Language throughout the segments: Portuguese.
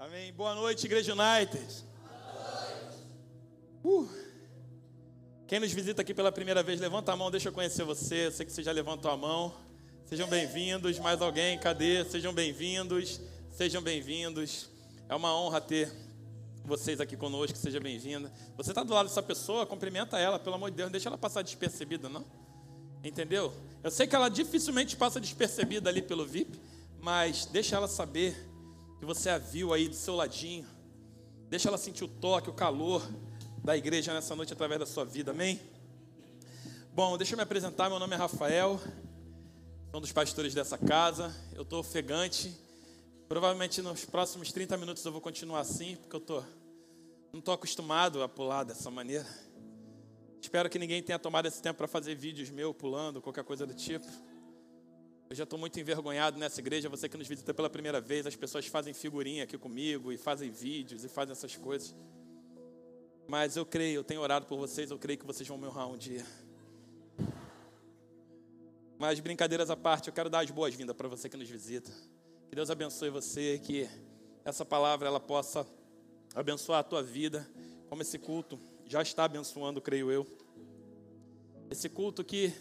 Amém. Boa noite, Igreja United. Uh. Quem nos visita aqui pela primeira vez, levanta a mão, deixa eu conhecer você. Eu sei que você já levantou a mão. Sejam bem-vindos. Mais alguém? Cadê? Sejam bem-vindos. Sejam bem-vindos. É uma honra ter vocês aqui conosco. Seja bem-vinda. Você está do lado dessa pessoa, cumprimenta ela, pelo amor de Deus. Não deixa ela passar despercebida, não. Entendeu? Eu sei que ela dificilmente passa despercebida ali pelo VIP, mas deixa ela saber que você a viu aí do seu ladinho. Deixa ela sentir o toque, o calor da igreja nessa noite através da sua vida, amém? Bom, deixa eu me apresentar, meu nome é Rafael, sou um dos pastores dessa casa, eu estou ofegante, provavelmente nos próximos 30 minutos eu vou continuar assim, porque eu tô, não estou acostumado a pular dessa maneira. Espero que ninguém tenha tomado esse tempo para fazer vídeos meu pulando, qualquer coisa do tipo. Eu já estou muito envergonhado nessa igreja. Você que nos visita pela primeira vez, as pessoas fazem figurinha aqui comigo e fazem vídeos e fazem essas coisas. Mas eu creio, eu tenho orado por vocês, eu creio que vocês vão me honrar um dia. Mas brincadeiras à parte, eu quero dar as boas-vindas para você que nos visita. Que Deus abençoe você, que essa palavra ela possa abençoar a tua vida, como esse culto já está abençoando, creio eu. Esse culto que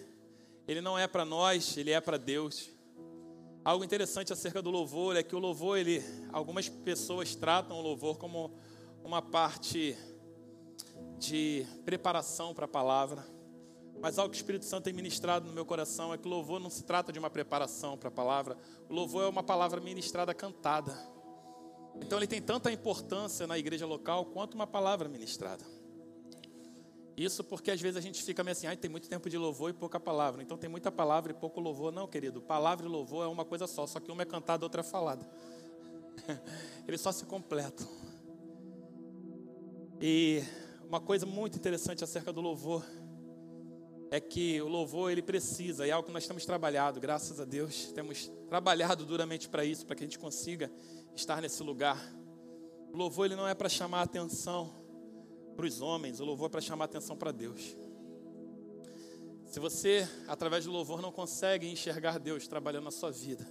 ele não é para nós, ele é para Deus. Algo interessante acerca do louvor é que o louvor, ele, algumas pessoas tratam o louvor como uma parte de preparação para a palavra. Mas algo que o Espírito Santo tem ministrado no meu coração é que o louvor não se trata de uma preparação para a palavra. O louvor é uma palavra ministrada cantada. Então ele tem tanta importância na igreja local quanto uma palavra ministrada. Isso porque às vezes a gente fica meio assim, ah, tem muito tempo de louvor e pouca palavra. Então tem muita palavra e pouco louvor. Não, querido, palavra e louvor é uma coisa só, só que uma é cantada, outra é falada. Eles só se completam. E uma coisa muito interessante acerca do louvor é que o louvor ele precisa, e é algo que nós temos trabalhado, graças a Deus, temos trabalhado duramente para isso, para que a gente consiga estar nesse lugar. O louvor ele não é para chamar a atenção, para os homens, o louvor é para chamar atenção para Deus. Se você, através do louvor, não consegue enxergar Deus trabalhando na sua vida,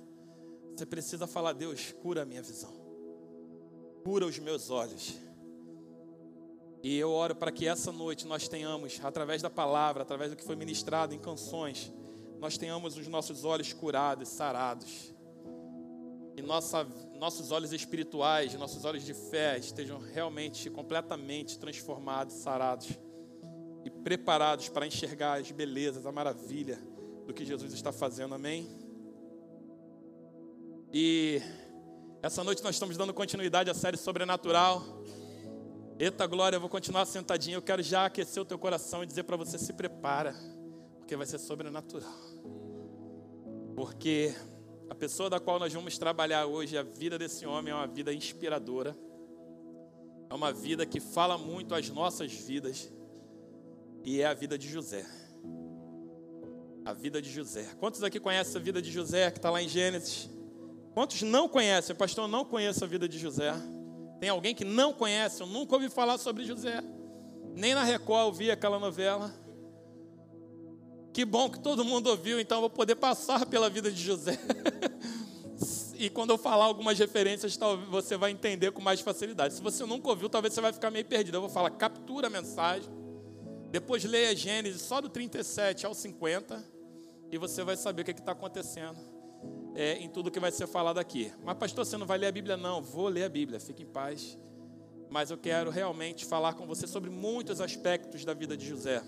você precisa falar: Deus, cura a minha visão, cura os meus olhos. E eu oro para que essa noite nós tenhamos, através da palavra, através do que foi ministrado em canções, nós tenhamos os nossos olhos curados, sarados e nossa, nossos olhos espirituais, nossos olhos de fé estejam realmente completamente transformados, sarados e preparados para enxergar as belezas, a maravilha do que Jesus está fazendo, amém? E essa noite nós estamos dando continuidade à série sobrenatural. Eita glória, eu vou continuar sentadinho. Eu quero já aquecer o teu coração e dizer para você: se prepara, porque vai ser sobrenatural. Porque a pessoa da qual nós vamos trabalhar hoje, a vida desse homem é uma vida inspiradora. É uma vida que fala muito às nossas vidas. E é a vida de José. A vida de José. Quantos aqui conhecem a vida de José, que está lá em Gênesis? Quantos não conhecem? Pastor, eu não conheço a vida de José. Tem alguém que não conhece? Eu nunca ouvi falar sobre José. Nem na Record eu vi aquela novela. Que bom que todo mundo ouviu, então eu vou poder passar pela vida de José. e quando eu falar algumas referências, você vai entender com mais facilidade. Se você nunca ouviu, talvez você vai ficar meio perdido. Eu vou falar, captura a mensagem. Depois leia Gênesis só do 37 ao 50. E você vai saber o que é está acontecendo é, em tudo que vai ser falado aqui. Mas, pastor, você não vai ler a Bíblia? Não, vou ler a Bíblia, fique em paz. Mas eu quero realmente falar com você sobre muitos aspectos da vida de José.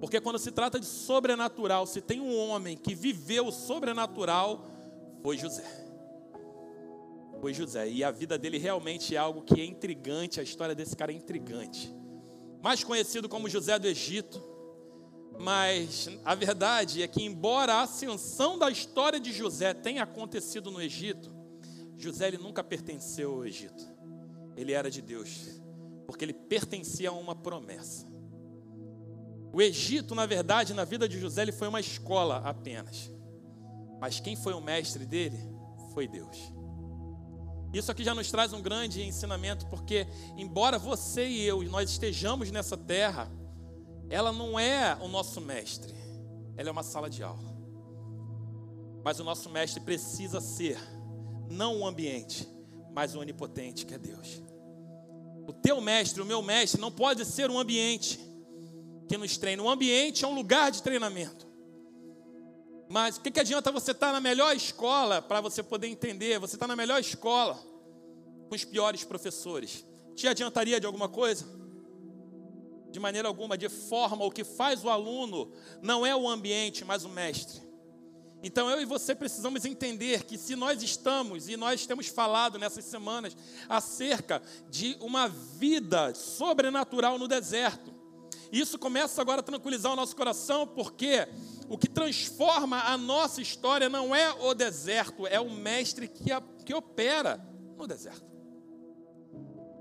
Porque quando se trata de sobrenatural, se tem um homem que viveu o sobrenatural, foi José. Foi José. E a vida dele realmente é algo que é intrigante, a história desse cara é intrigante. Mais conhecido como José do Egito. Mas a verdade é que, embora a ascensão da história de José tenha acontecido no Egito, José ele nunca pertenceu ao Egito. Ele era de Deus, porque ele pertencia a uma promessa. O Egito, na verdade, na vida de José, ele foi uma escola apenas. Mas quem foi o mestre dele foi Deus. Isso aqui já nos traz um grande ensinamento, porque, embora você e eu nós estejamos nessa terra, ela não é o nosso mestre, ela é uma sala de aula. Mas o nosso mestre precisa ser, não o ambiente, mas o onipotente que é Deus. O teu mestre, o meu mestre, não pode ser um ambiente que nos treina. Um ambiente é um lugar de treinamento. Mas o que, que adianta você estar na melhor escola para você poder entender? Você está na melhor escola com os piores professores. Te adiantaria de alguma coisa? De maneira alguma, de forma, o que faz o aluno não é o ambiente, mas o mestre. Então eu e você precisamos entender que se nós estamos, e nós temos falado nessas semanas, acerca de uma vida sobrenatural no deserto, isso começa agora a tranquilizar o nosso coração, porque o que transforma a nossa história não é o deserto, é o mestre que, a, que opera no deserto.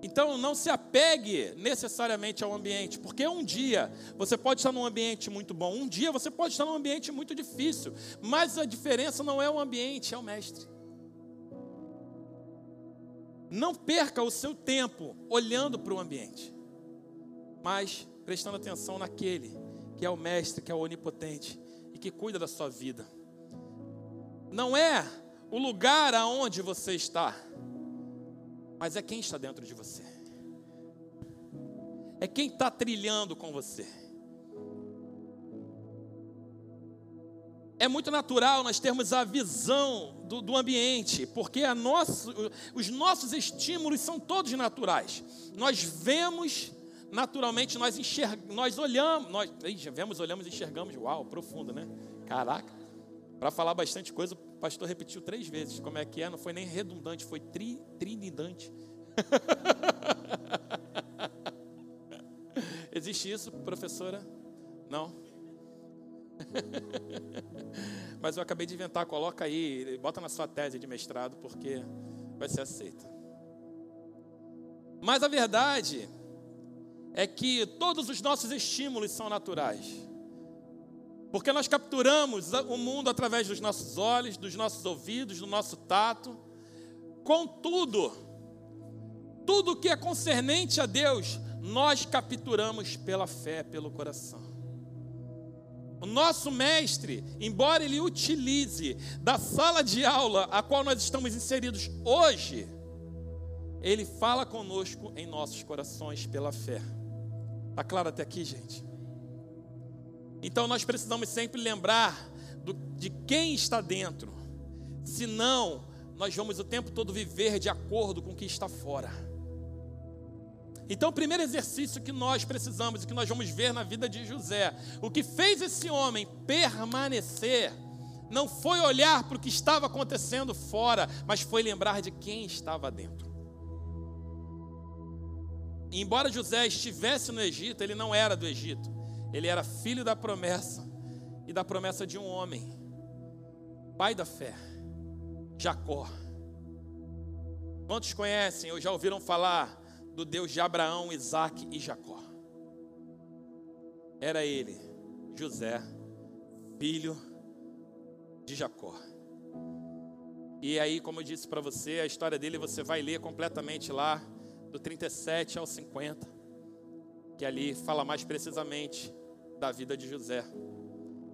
Então não se apegue necessariamente ao ambiente, porque um dia você pode estar num ambiente muito bom, um dia você pode estar num ambiente muito difícil, mas a diferença não é o ambiente, é o mestre. Não perca o seu tempo olhando para o ambiente, mas prestando atenção naquele que é o mestre, que é o onipotente e que cuida da sua vida. Não é o lugar aonde você está, mas é quem está dentro de você. É quem está trilhando com você. É muito natural nós termos a visão do, do ambiente, porque nosso, os nossos estímulos são todos naturais. Nós vemos naturalmente nós enxergamos, nós olhamos, nós já vemos, olhamos e enxergamos, uau, profundo, né? Caraca. Para falar bastante coisa, o pastor repetiu três vezes como é que é, não foi nem redundante, foi tri, trinidante. Existe isso, professora? Não? Mas eu acabei de inventar, coloca aí, bota na sua tese de mestrado, porque vai ser aceita. Mas a verdade é que todos os nossos estímulos são naturais. Porque nós capturamos o mundo através dos nossos olhos, dos nossos ouvidos, do nosso tato. Contudo, tudo que é concernente a Deus, nós capturamos pela fé, pelo coração. O nosso mestre, embora ele utilize da sala de aula a qual nós estamos inseridos hoje, ele fala conosco em nossos corações pela fé. Está claro até aqui, gente? Então nós precisamos sempre lembrar do, de quem está dentro. Senão, nós vamos o tempo todo viver de acordo com o que está fora. Então, o primeiro exercício que nós precisamos e que nós vamos ver na vida de José, o que fez esse homem permanecer, não foi olhar para o que estava acontecendo fora, mas foi lembrar de quem estava dentro. Embora José estivesse no Egito, ele não era do Egito. Ele era filho da promessa e da promessa de um homem, pai da fé, Jacó. Quantos conhecem ou já ouviram falar do Deus de Abraão, Isaac e Jacó? Era ele, José, filho de Jacó. E aí, como eu disse para você, a história dele você vai ler completamente lá do 37 ao 50, que ali fala mais precisamente da vida de José.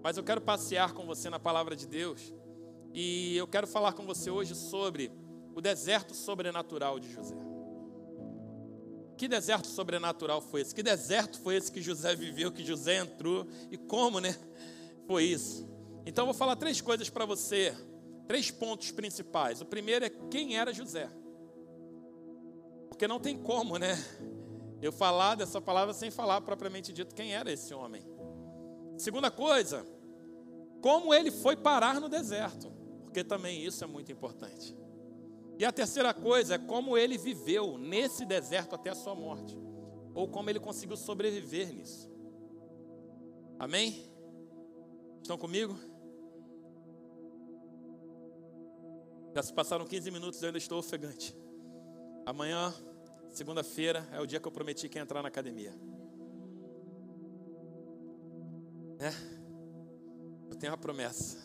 Mas eu quero passear com você na palavra de Deus e eu quero falar com você hoje sobre o deserto sobrenatural de José. Que deserto sobrenatural foi esse? Que deserto foi esse que José viveu, que José entrou e como, né? Foi isso. Então eu vou falar três coisas para você, três pontos principais. O primeiro é quem era José. Porque não tem como, né? Eu falar dessa palavra sem falar propriamente dito quem era esse homem. Segunda coisa, como ele foi parar no deserto, porque também isso é muito importante. E a terceira coisa é como ele viveu nesse deserto até a sua morte, ou como ele conseguiu sobreviver nisso. Amém? Estão comigo? Já se passaram 15 minutos e eu ainda estou ofegante. Amanhã, segunda-feira, é o dia que eu prometi que ia entrar na academia. É? Eu tenho uma promessa.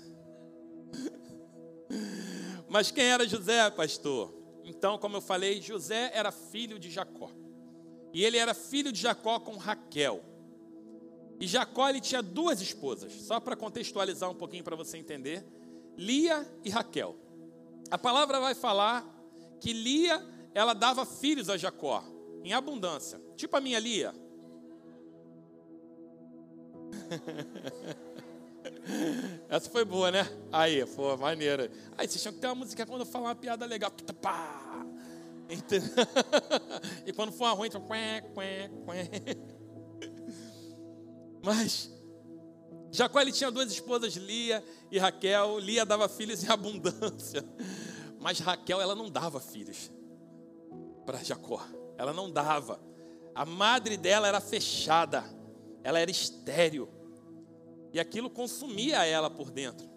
Mas quem era José, pastor? Então, como eu falei, José era filho de Jacó. E ele era filho de Jacó com Raquel. E Jacó ele tinha duas esposas, só para contextualizar um pouquinho para você entender, Lia e Raquel. A palavra vai falar que Lia, ela dava filhos a Jacó, em abundância. Tipo a minha Lia. Essa foi boa, né? Aí, pô, maneira. Aí, vocês tinham que ter uma música quando eu falar uma piada legal. Pá! e quando for uma ruim, então. Mas Jacó ele tinha duas esposas, Lia e Raquel. Lia dava filhos em abundância. Mas Raquel ela não dava filhos para Jacó. Ela não dava. A madre dela era fechada. Ela era estéril. E aquilo consumia ela por dentro.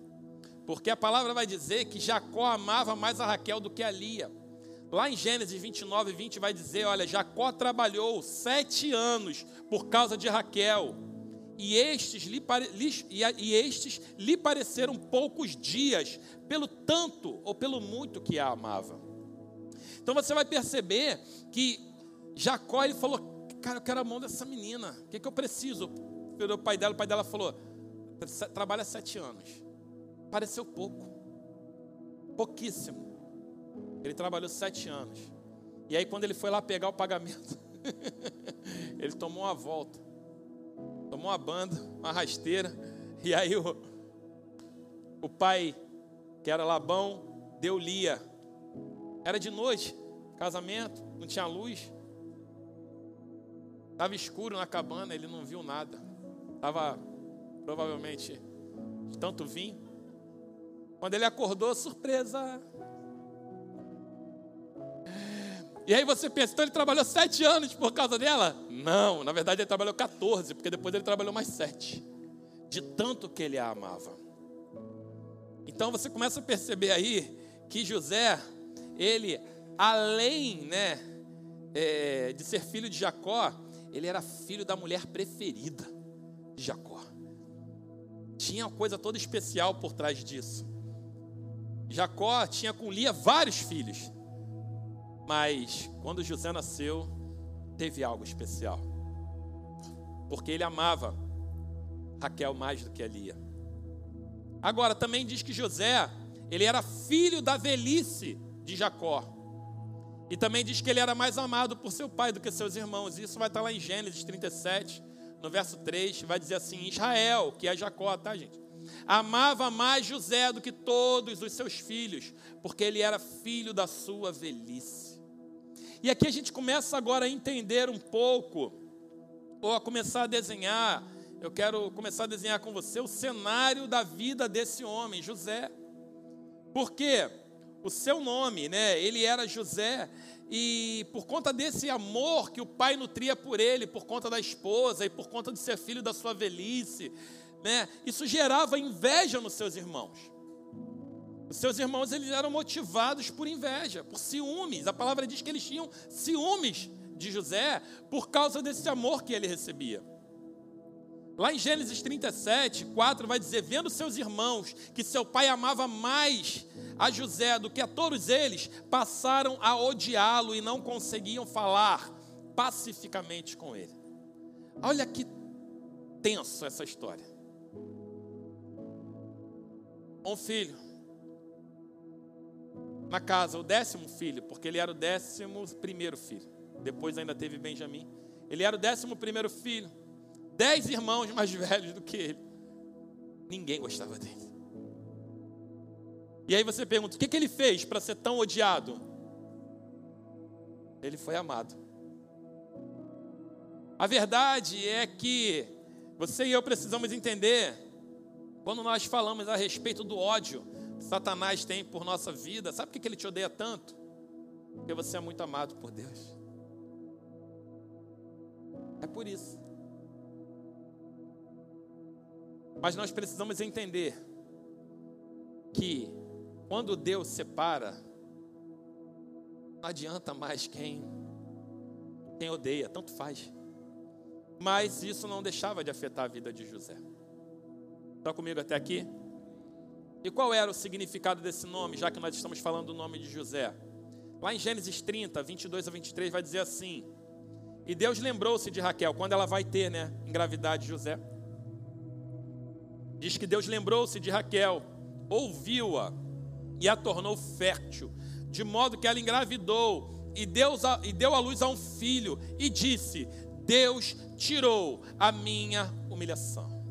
Porque a palavra vai dizer que Jacó amava mais a Raquel do que a Lia. Lá em Gênesis 29, 20 vai dizer: olha, Jacó trabalhou sete anos por causa de Raquel, e estes lhe, pare, e, e estes lhe pareceram poucos dias, pelo tanto ou pelo muito que a amava. Então você vai perceber que Jacó ele falou: Cara, eu quero a mão dessa menina, o que, que eu preciso? O pai dela, o pai dela falou: Trabalha sete anos. Pareceu pouco, pouquíssimo. Ele trabalhou sete anos. E aí, quando ele foi lá pegar o pagamento, ele tomou uma volta, tomou uma banda, uma rasteira. E aí, o, o pai, que era Labão, deu Lia. Era de noite, casamento, não tinha luz. Estava escuro na cabana, ele não viu nada. Estava provavelmente de tanto vinho. Quando ele acordou, surpresa, E aí você pensa, então ele trabalhou sete anos por causa dela? Não, na verdade ele trabalhou 14, porque depois ele trabalhou mais sete. De tanto que ele a amava. Então você começa a perceber aí que José, ele, além né, é, de ser filho de Jacó, ele era filho da mulher preferida de Jacó. Tinha uma coisa toda especial por trás disso. Jacó tinha com Lia vários filhos. Mas quando José nasceu, teve algo especial. Porque ele amava Raquel mais do que a Lia. Agora, também diz que José, ele era filho da velhice de Jacó. E também diz que ele era mais amado por seu pai do que seus irmãos. Isso vai estar lá em Gênesis 37, no verso 3, vai dizer assim: Israel, que é Jacó, tá, gente? Amava mais José do que todos os seus filhos, porque ele era filho da sua velhice. E aqui a gente começa agora a entender um pouco, ou a começar a desenhar. Eu quero começar a desenhar com você o cenário da vida desse homem, José. Porque o seu nome, né? Ele era José, e por conta desse amor que o pai nutria por ele, por conta da esposa e por conta de ser filho da sua velhice, né? Isso gerava inveja nos seus irmãos. Os seus irmãos eles eram motivados por inveja, por ciúmes. A palavra diz que eles tinham ciúmes de José por causa desse amor que ele recebia. Lá em Gênesis 37, 4 vai dizer: Vendo seus irmãos que seu pai amava mais a José do que a todos eles, passaram a odiá-lo e não conseguiam falar pacificamente com ele. Olha que tenso essa história. Um filho na casa o décimo filho, porque ele era o décimo primeiro filho. Depois ainda teve Benjamim. Ele era o décimo primeiro filho. Dez irmãos mais velhos do que ele. Ninguém gostava dele. E aí você pergunta: o que, que ele fez para ser tão odiado? Ele foi amado. A verdade é que você e eu precisamos entender, quando nós falamos a respeito do ódio, Satanás tem por nossa vida, sabe por que ele te odeia tanto? Porque você é muito amado por Deus. É por isso. Mas nós precisamos entender que quando Deus separa, não adianta mais quem quem odeia, tanto faz. Mas isso não deixava de afetar a vida de José. Está comigo até aqui? E qual era o significado desse nome, já que nós estamos falando do nome de José? Lá em Gênesis 30, 22 a 23, vai dizer assim: E Deus lembrou-se de Raquel, quando ela vai ter, né, engravidade de José. Diz que Deus lembrou-se de Raquel, ouviu-a e a tornou fértil. de modo que ela engravidou e, Deus, e deu à luz a um filho, e disse: Deus tirou a minha humilhação.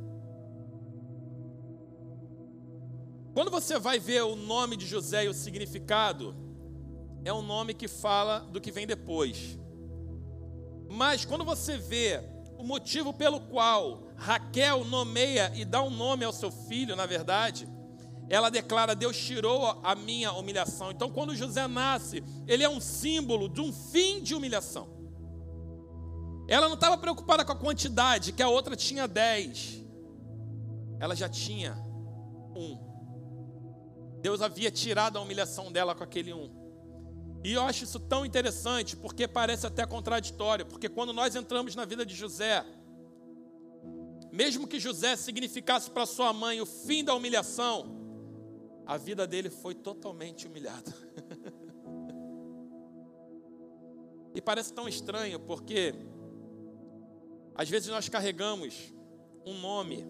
Quando você vai ver o nome de José e o significado, é um nome que fala do que vem depois. Mas quando você vê o motivo pelo qual Raquel nomeia e dá um nome ao seu filho, na verdade, ela declara: Deus tirou a minha humilhação. Então, quando José nasce, ele é um símbolo de um fim de humilhação. Ela não estava preocupada com a quantidade, que a outra tinha dez, ela já tinha um. Deus havia tirado a humilhação dela com aquele um. E eu acho isso tão interessante, porque parece até contraditório, porque quando nós entramos na vida de José, mesmo que José significasse para sua mãe o fim da humilhação, a vida dele foi totalmente humilhada. e parece tão estranho, porque às vezes nós carregamos um nome,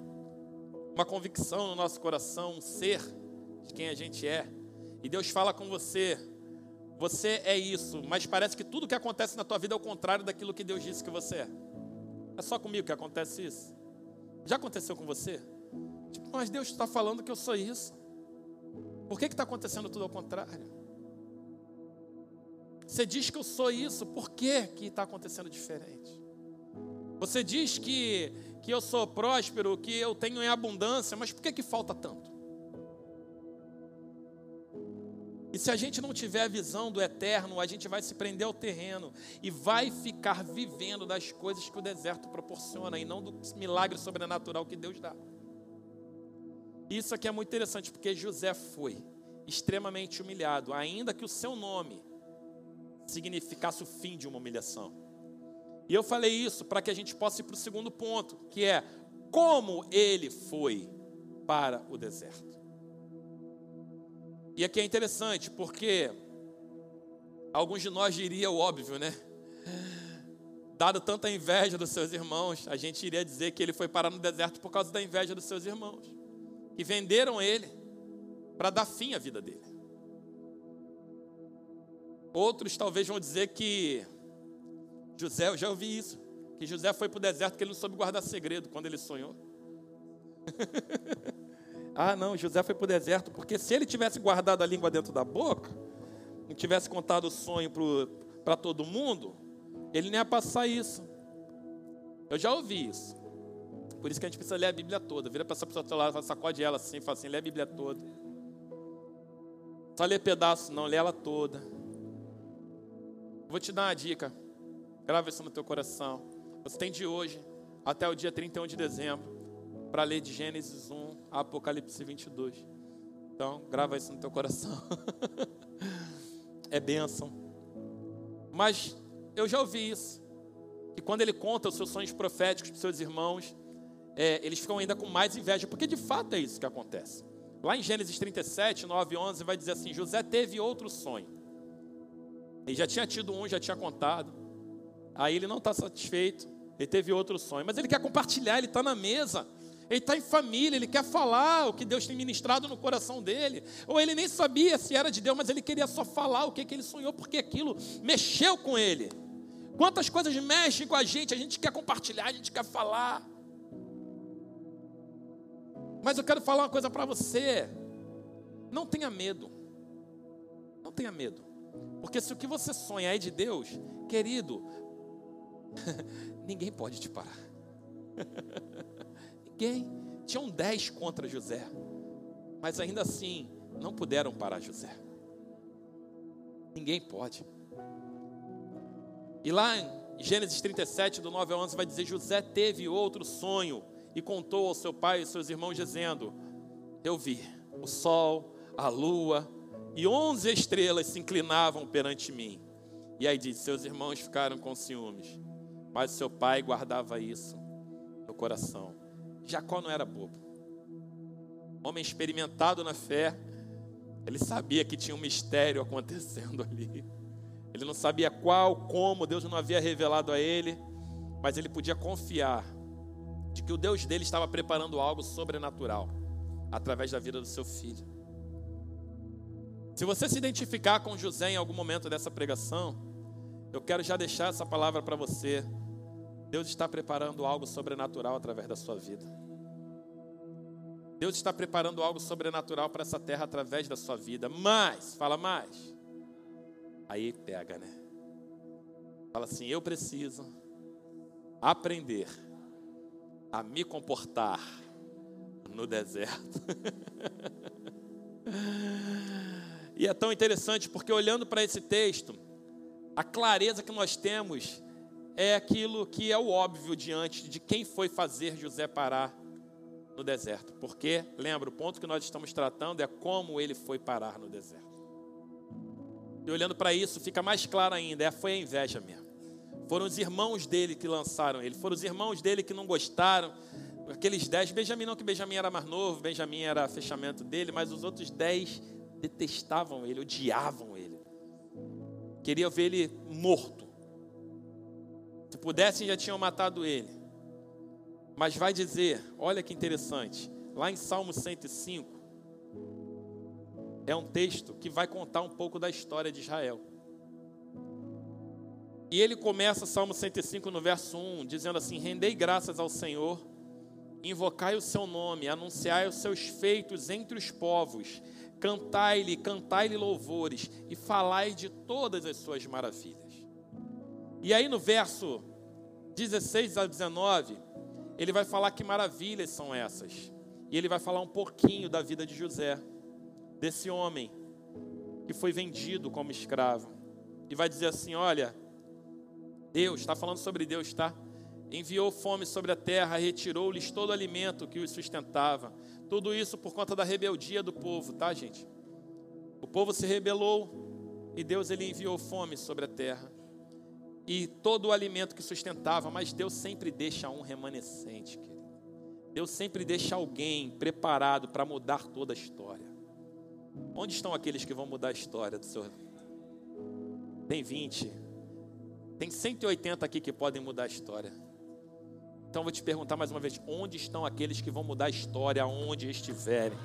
uma convicção no nosso coração, um ser de quem a gente é. E Deus fala com você, você é isso, mas parece que tudo que acontece na tua vida é o contrário daquilo que Deus disse que você é. É só comigo que acontece isso. Já aconteceu com você? Tipo, mas Deus está falando que eu sou isso. Por que está acontecendo tudo ao contrário? Você diz que eu sou isso, por que está acontecendo diferente? Você diz que, que eu sou próspero, que eu tenho em abundância, mas por que, que falta tanto? E se a gente não tiver a visão do eterno, a gente vai se prender ao terreno e vai ficar vivendo das coisas que o deserto proporciona e não do milagre sobrenatural que Deus dá. Isso aqui é muito interessante porque José foi extremamente humilhado, ainda que o seu nome significasse o fim de uma humilhação. E eu falei isso para que a gente possa ir para o segundo ponto, que é como ele foi para o deserto. E aqui é interessante, porque alguns de nós diria o óbvio, né? Dado tanta inveja dos seus irmãos, a gente iria dizer que ele foi parar no deserto por causa da inveja dos seus irmãos, que venderam ele para dar fim à vida dele. Outros talvez vão dizer que José, eu já ouvi isso, que José foi para o deserto porque ele não soube guardar segredo quando ele sonhou. Ah, não, José foi para o deserto, porque se ele tivesse guardado a língua dentro da boca, não tivesse contado o sonho para todo mundo, ele nem ia passar isso. Eu já ouvi isso. Por isso que a gente precisa ler a Bíblia toda. Vira para essa pessoa do lado, sacode ela assim, fala assim, lê a Bíblia toda. Só ler pedaço, não, lê ela toda. Vou te dar uma dica. Grava isso no teu coração. Você tem de hoje até o dia 31 de dezembro para ler de Gênesis 1 a Apocalipse 22. Então, grava isso no teu coração. é bênção. Mas eu já ouvi isso. Que quando ele conta os seus sonhos proféticos para seus irmãos, é, eles ficam ainda com mais inveja, porque de fato é isso que acontece. Lá em Gênesis 37, 9 e 11, vai dizer assim: José teve outro sonho. Ele já tinha tido um, já tinha contado. Aí ele não está satisfeito, ele teve outro sonho, mas ele quer compartilhar, ele está na mesa ele está em família, ele quer falar o que Deus tem ministrado no coração dele. Ou ele nem sabia se era de Deus, mas ele queria só falar o que, que ele sonhou, porque aquilo mexeu com ele. Quantas coisas mexem com a gente, a gente quer compartilhar, a gente quer falar. Mas eu quero falar uma coisa para você. Não tenha medo. Não tenha medo. Porque se o que você sonha é de Deus, querido, ninguém pode te parar. ninguém. Tinham dez contra José, mas ainda assim não puderam parar José. Ninguém pode. E lá em Gênesis 37, do 9 a 11, vai dizer: José teve outro sonho e contou ao seu pai e seus irmãos, dizendo: Eu vi o sol, a lua e onze estrelas se inclinavam perante mim. E aí diz: Seus irmãos ficaram com ciúmes, mas seu pai guardava isso no coração. Jacó não era bobo. Homem experimentado na fé, ele sabia que tinha um mistério acontecendo ali. Ele não sabia qual, como, Deus não havia revelado a ele, mas ele podia confiar de que o Deus dele estava preparando algo sobrenatural através da vida do seu filho. Se você se identificar com José em algum momento dessa pregação, eu quero já deixar essa palavra para você. Deus está preparando algo sobrenatural através da sua vida. Deus está preparando algo sobrenatural para essa terra através da sua vida. Mas, fala mais. Aí pega, né? Fala assim: eu preciso aprender a me comportar no deserto. e é tão interessante porque olhando para esse texto, a clareza que nós temos é aquilo que é o óbvio diante de quem foi fazer José parar no deserto. Porque, lembra, o ponto que nós estamos tratando é como ele foi parar no deserto. E olhando para isso, fica mais claro ainda: é, foi a inveja mesmo. Foram os irmãos dele que lançaram ele, foram os irmãos dele que não gostaram. Aqueles dez, Benjamim não que Benjamim era mais novo, Benjamim era fechamento dele, mas os outros dez detestavam ele, odiavam ele. Queriam ver ele morto. Se pudessem, já tinham matado ele. Mas vai dizer, olha que interessante, lá em Salmo 105, é um texto que vai contar um pouco da história de Israel. E ele começa Salmo 105 no verso 1, dizendo assim: Rendei graças ao Senhor, invocai o seu nome, anunciai os seus feitos entre os povos, cantai-lhe, cantai-lhe louvores e falai de todas as suas maravilhas. E aí no verso 16 a 19, ele vai falar que maravilhas são essas. E ele vai falar um pouquinho da vida de José desse homem que foi vendido como escravo. E vai dizer assim: olha, Deus, está falando sobre Deus, tá? Enviou fome sobre a terra, retirou-lhes todo o alimento que os sustentava. Tudo isso por conta da rebeldia do povo, tá, gente? O povo se rebelou e Deus ele enviou fome sobre a terra. E todo o alimento que sustentava, mas Deus sempre deixa um remanescente, querido. Deus sempre deixa alguém preparado para mudar toda a história. Onde estão aqueles que vão mudar a história do Senhor? Tem 20. Tem 180 aqui que podem mudar a história. Então vou te perguntar mais uma vez: onde estão aqueles que vão mudar a história aonde estiverem?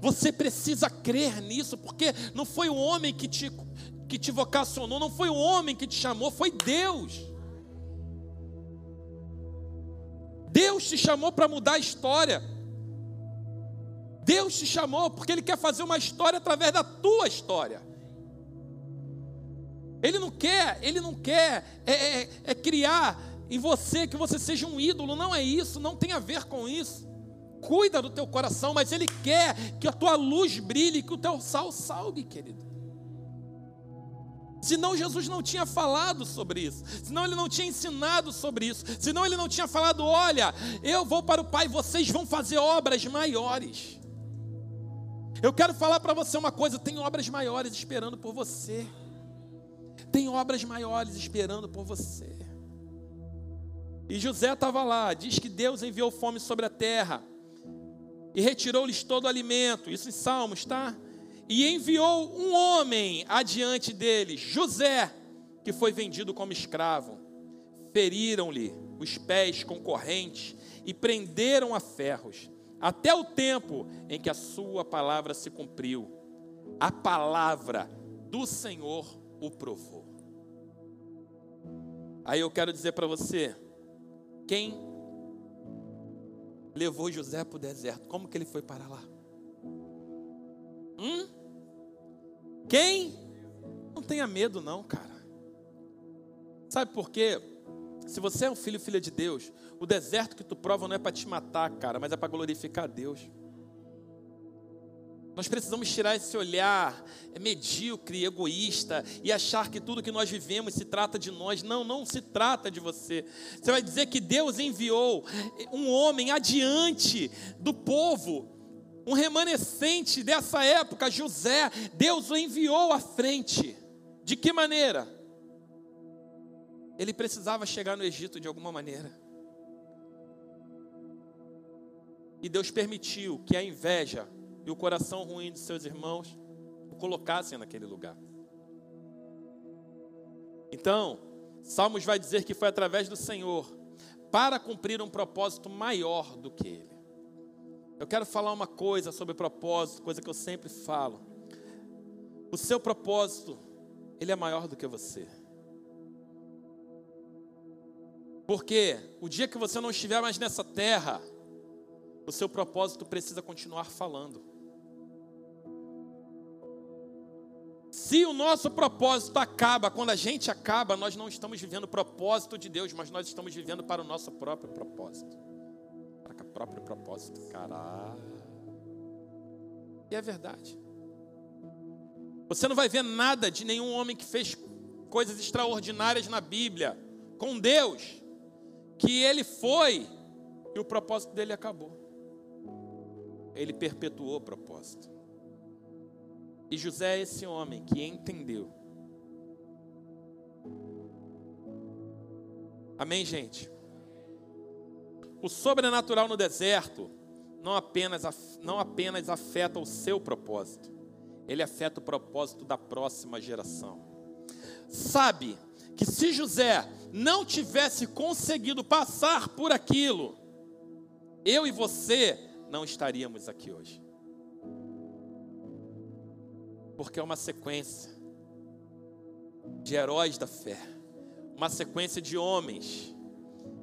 Você precisa crer nisso, porque não foi o homem que te, que te vocacionou, não foi o homem que te chamou, foi Deus. Deus te chamou para mudar a história. Deus te chamou porque Ele quer fazer uma história através da tua história. Ele não quer, Ele não quer é, é, é criar em você que você seja um ídolo. Não é isso, não tem a ver com isso. Cuida do teu coração, mas Ele quer que a tua luz brilhe, que o teu sal salgue, querido. Senão Jesus não tinha falado sobre isso, senão ele não tinha ensinado sobre isso, senão ele não tinha falado: olha, eu vou para o Pai, vocês vão fazer obras maiores. Eu quero falar para você uma coisa: tem obras maiores esperando por você. Tem obras maiores esperando por você. E José estava lá, diz que Deus enviou fome sobre a terra e retirou-lhes todo o alimento. Isso em Salmos, tá? E enviou um homem adiante deles, José, que foi vendido como escravo. Feriram-lhe os pés com correntes e prenderam a ferros até o tempo em que a sua palavra se cumpriu. A palavra do Senhor o provou. Aí eu quero dizer para você, quem levou José para o deserto? Como que ele foi para lá? Hum? Quem? Não tenha medo não, cara. Sabe por quê? Se você é um filho, filha de Deus, o deserto que tu prova não é para te matar, cara, mas é para glorificar Deus. Nós precisamos tirar esse olhar medíocre, egoísta e achar que tudo que nós vivemos se trata de nós. Não, não se trata de você. Você vai dizer que Deus enviou um homem adiante do povo, um remanescente dessa época, José. Deus o enviou à frente. De que maneira? Ele precisava chegar no Egito de alguma maneira. E Deus permitiu que a inveja e o coração ruim de seus irmãos o colocassem naquele lugar. Então, Salmos vai dizer que foi através do Senhor para cumprir um propósito maior do que ele. Eu quero falar uma coisa sobre propósito, coisa que eu sempre falo. O seu propósito, ele é maior do que você. Porque o dia que você não estiver mais nessa terra, o seu propósito precisa continuar falando. Se o nosso propósito acaba, quando a gente acaba, nós não estamos vivendo o propósito de Deus, mas nós estamos vivendo para o nosso próprio propósito. Para o próprio propósito. Caralho. E é verdade. Você não vai ver nada de nenhum homem que fez coisas extraordinárias na Bíblia com Deus, que ele foi e o propósito dele acabou. Ele perpetuou o propósito. E José é esse homem que entendeu. Amém, gente? O sobrenatural no deserto não apenas, não apenas afeta o seu propósito, ele afeta o propósito da próxima geração. Sabe que se José não tivesse conseguido passar por aquilo, eu e você não estaríamos aqui hoje. Porque é uma sequência de heróis da fé, uma sequência de homens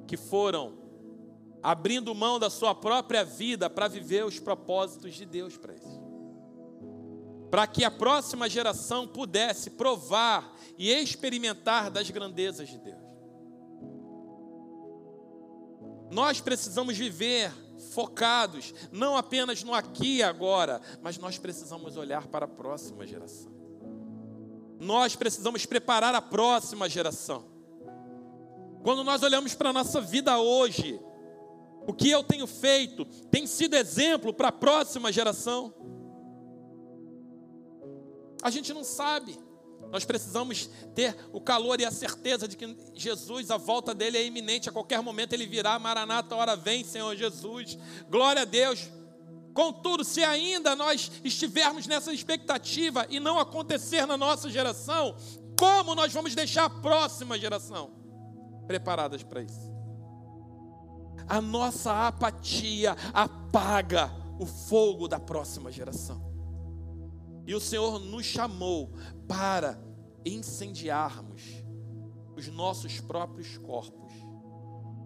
que foram abrindo mão da sua própria vida para viver os propósitos de Deus para eles. Para que a próxima geração pudesse provar e experimentar das grandezas de Deus. Nós precisamos viver focados, não apenas no aqui e agora, mas nós precisamos olhar para a próxima geração. Nós precisamos preparar a próxima geração. Quando nós olhamos para a nossa vida hoje, o que eu tenho feito tem sido exemplo para a próxima geração? A gente não sabe. Nós precisamos ter o calor e a certeza de que Jesus, a volta dele é iminente, a qualquer momento ele virá, Maranata, hora vem, Senhor Jesus. Glória a Deus. Contudo, se ainda nós estivermos nessa expectativa e não acontecer na nossa geração, como nós vamos deixar a próxima geração preparadas para isso? a nossa apatia apaga o fogo da próxima geração. E o Senhor nos chamou para incendiarmos os nossos próprios corpos,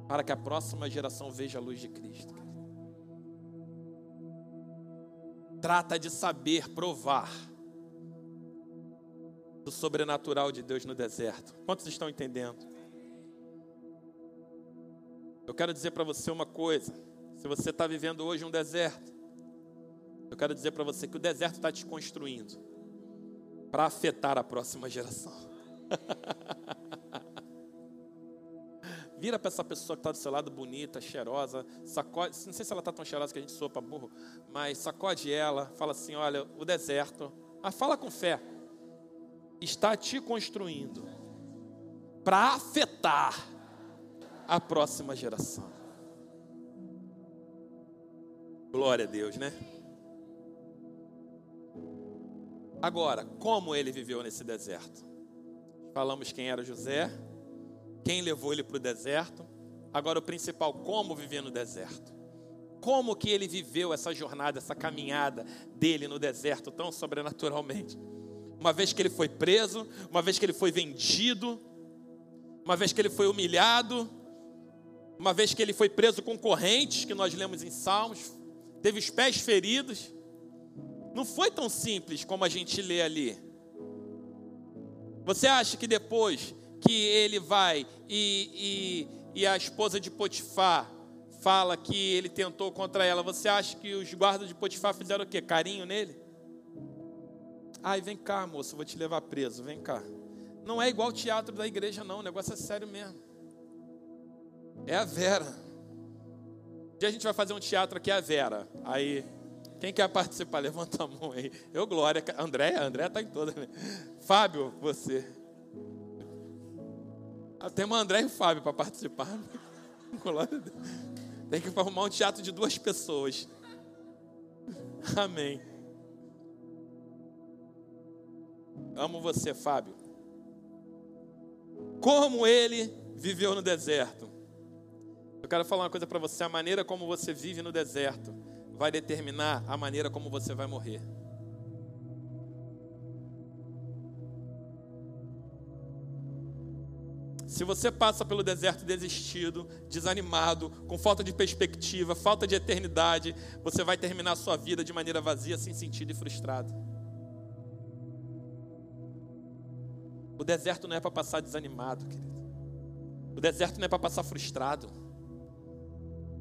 para que a próxima geração veja a luz de Cristo. Trata de saber provar do sobrenatural de Deus no deserto. Quantos estão entendendo? Eu quero dizer para você uma coisa: se você está vivendo hoje um deserto, eu quero dizer para você que o deserto está te construindo para afetar a próxima geração. Vira para essa pessoa que está do seu lado, bonita, cheirosa, sacode. Não sei se ela está tão cheirosa que a gente soa para burro, mas sacode ela, fala assim: olha, o deserto, mas fala com fé, está te construindo para afetar a próxima geração. Glória a Deus, né? Agora, como ele viveu nesse deserto? Falamos quem era José, quem levou ele para o deserto. Agora, o principal, como viver no deserto. Como que ele viveu essa jornada, essa caminhada dele no deserto tão sobrenaturalmente. Uma vez que ele foi preso, uma vez que ele foi vendido, uma vez que ele foi humilhado, uma vez que ele foi preso com correntes, que nós lemos em Salmos, teve os pés feridos. Não foi tão simples como a gente lê ali. Você acha que depois que ele vai e, e, e a esposa de Potifar fala que ele tentou contra ela, você acha que os guardas de Potifar fizeram o quê? Carinho nele? Ai, vem cá, moço, vou te levar preso, vem cá. Não é igual o teatro da igreja, não, o negócio é sério mesmo. É a Vera. Um dia a gente vai fazer um teatro aqui, é a Vera. Aí, quem quer participar? Levanta a mão aí. Eu, Glória. André, André está em todas. Né? Fábio, você. Ah, Temos André e o Fábio para participar. Tem que arrumar um teatro de duas pessoas. Amém. Amo você, Fábio. Como ele viveu no deserto. Eu quero falar uma coisa para você: a maneira como você vive no deserto vai determinar a maneira como você vai morrer. Se você passa pelo deserto desistido, desanimado, com falta de perspectiva, falta de eternidade, você vai terminar a sua vida de maneira vazia, sem sentido e frustrado. O deserto não é para passar desanimado, querido. O deserto não é para passar frustrado.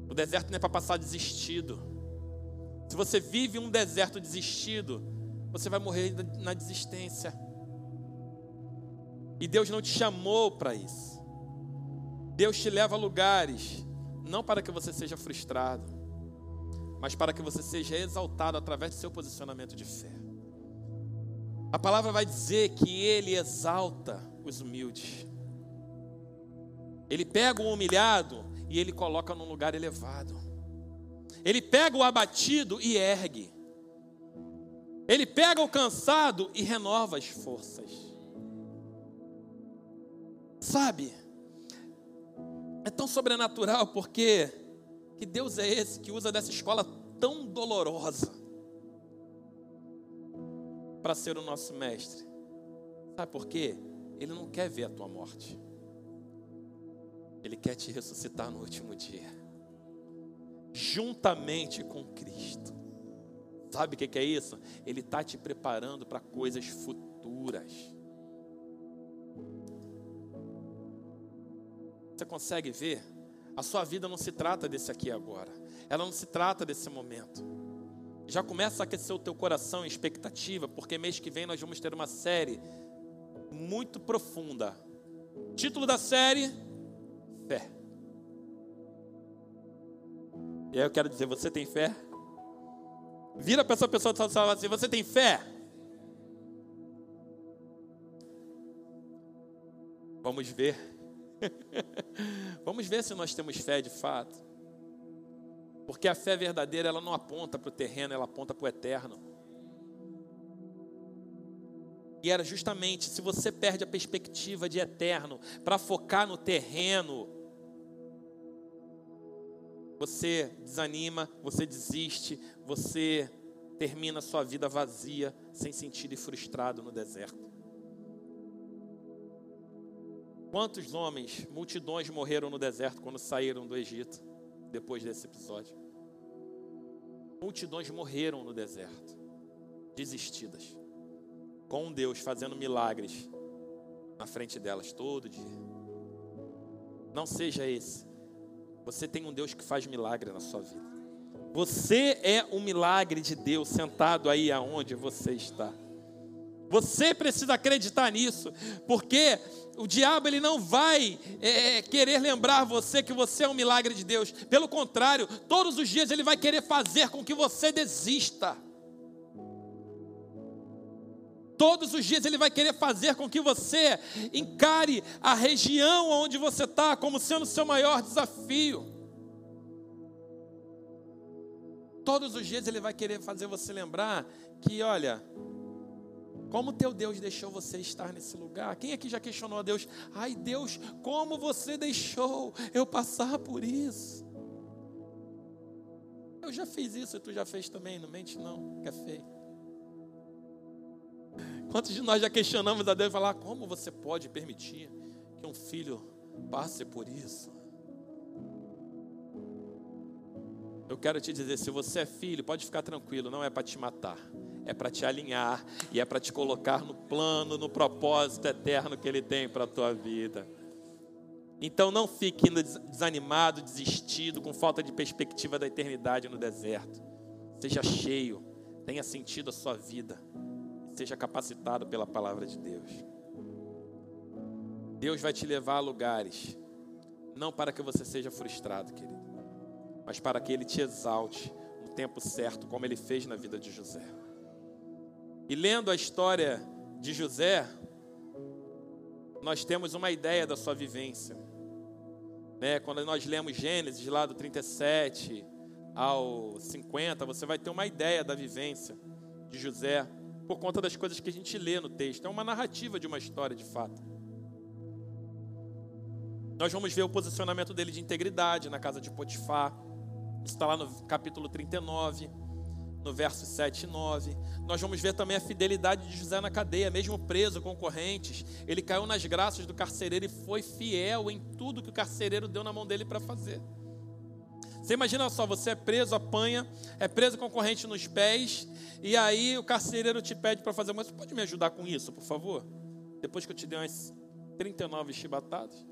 O deserto não é para passar desistido. Se você vive um deserto desistido, você vai morrer na desistência. E Deus não te chamou para isso. Deus te leva a lugares, não para que você seja frustrado, mas para que você seja exaltado através do seu posicionamento de fé. A palavra vai dizer que Ele exalta os humildes. Ele pega o humilhado e ele coloca num lugar elevado. Ele pega o abatido e ergue. Ele pega o cansado e renova as forças. Sabe? É tão sobrenatural porque que Deus é esse que usa dessa escola tão dolorosa para ser o nosso mestre. Sabe por quê? Ele não quer ver a tua morte. Ele quer te ressuscitar no último dia, juntamente com Cristo. Sabe o que é isso? Ele está te preparando para coisas futuras. Você consegue ver? A sua vida não se trata desse aqui agora. Ela não se trata desse momento. Já começa a aquecer o teu coração em expectativa, porque mês que vem nós vamos ter uma série muito profunda. Título da série: Fé. E aí eu quero dizer: você tem fé? Vira para essa pessoa e fala assim: você tem fé? Vamos ver Vamos ver se nós temos fé de fato. Porque a fé verdadeira, ela não aponta para o terreno, ela aponta para o eterno. E era justamente, se você perde a perspectiva de eterno para focar no terreno, você desanima, você desiste, você termina a sua vida vazia, sem sentido e frustrado no deserto. Quantos homens, multidões morreram no deserto quando saíram do Egito, depois desse episódio? Multidões morreram no deserto, desistidas, com Deus fazendo milagres na frente delas todo dia. Não seja esse. Você tem um Deus que faz milagre na sua vida. Você é um milagre de Deus sentado aí aonde você está. Você precisa acreditar nisso, porque o diabo ele não vai é, é, querer lembrar você que você é um milagre de Deus. Pelo contrário, todos os dias ele vai querer fazer com que você desista. Todos os dias ele vai querer fazer com que você encare a região onde você está como sendo o seu maior desafio. Todos os dias ele vai querer fazer você lembrar que, olha, como teu Deus deixou você estar nesse lugar? Quem aqui já questionou a Deus? Ai, Deus, como você deixou eu passar por isso? Eu já fiz isso e tu já fez também, não mente não, que é feio. Quantos de nós já questionamos a Deus e falar, como você pode permitir que um filho passe por isso? Eu quero te dizer, se você é filho, pode ficar tranquilo, não é para te matar é para te alinhar e é para te colocar no plano, no propósito eterno que Ele tem para a tua vida. Então não fique desanimado, desistido, com falta de perspectiva da eternidade no deserto. Seja cheio, tenha sentido a sua vida, seja capacitado pela palavra de Deus. Deus vai te levar a lugares, não para que você seja frustrado, querido, mas para que Ele te exalte no tempo certo, como Ele fez na vida de José. E lendo a história de José, nós temos uma ideia da sua vivência. Né? Quando nós lemos Gênesis, lá do 37 ao 50, você vai ter uma ideia da vivência de José, por conta das coisas que a gente lê no texto. É uma narrativa de uma história de fato. Nós vamos ver o posicionamento dele de integridade na casa de Potifar. Isso está lá no capítulo 39. no verso 7 e 9. Nós vamos ver também a fidelidade de José na cadeia, mesmo preso com correntes. Ele caiu nas graças do carcereiro e foi fiel em tudo que o carcereiro deu na mão dele para fazer. Você imagina só, você é preso, apanha, é preso com corrente nos pés, e aí o carcereiro te pede para fazer, mas você pode me ajudar com isso, por favor? Depois que eu te dei umas 39 chibatadas,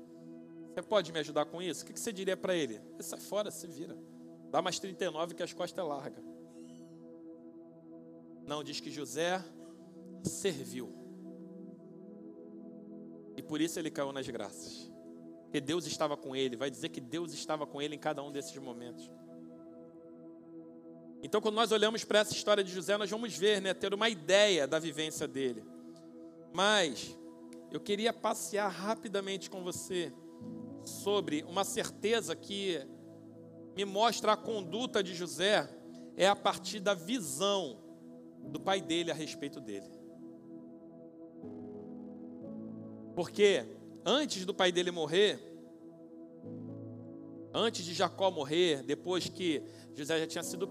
você pode me ajudar com isso? O que você diria para ele? Sai fora, se vira. Dá mais 39 que as costas é larga. Não, diz que José serviu. E por isso ele caiu nas graças. Porque Deus estava com ele. Vai dizer que Deus estava com ele em cada um desses momentos. Então, quando nós olhamos para essa história de José, nós vamos ver, né, ter uma ideia da vivência dele. Mas eu queria passear rapidamente com você sobre uma certeza que me mostra a conduta de José é a partir da visão do pai dele a respeito dele. Porque antes do pai dele morrer, antes de Jacó morrer, depois que José já tinha sido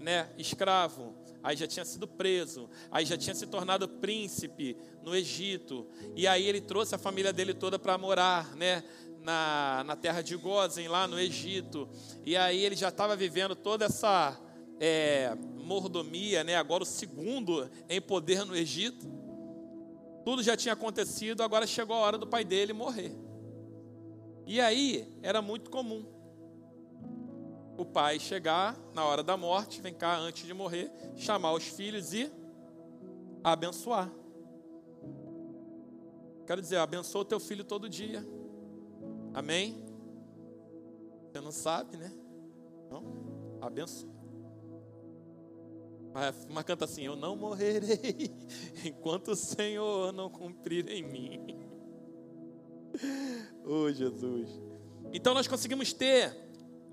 né, escravo, aí já tinha sido preso, aí já tinha se tornado príncipe no Egito, e aí ele trouxe a família dele toda para morar, né, na, na terra de Gozen, lá no Egito, e aí ele já estava vivendo toda essa é, mordomia, né? agora o segundo em poder no Egito. Tudo já tinha acontecido, agora chegou a hora do pai dele morrer. E aí era muito comum o pai chegar na hora da morte, vem cá antes de morrer, chamar os filhos e abençoar. Quero dizer, abençoa o teu filho todo dia. Amém? Você não sabe, né? Não? Abençoa. Mas canta assim: Eu não morrerei enquanto o Senhor não cumprir em mim. Oh, Jesus. Então nós conseguimos ter,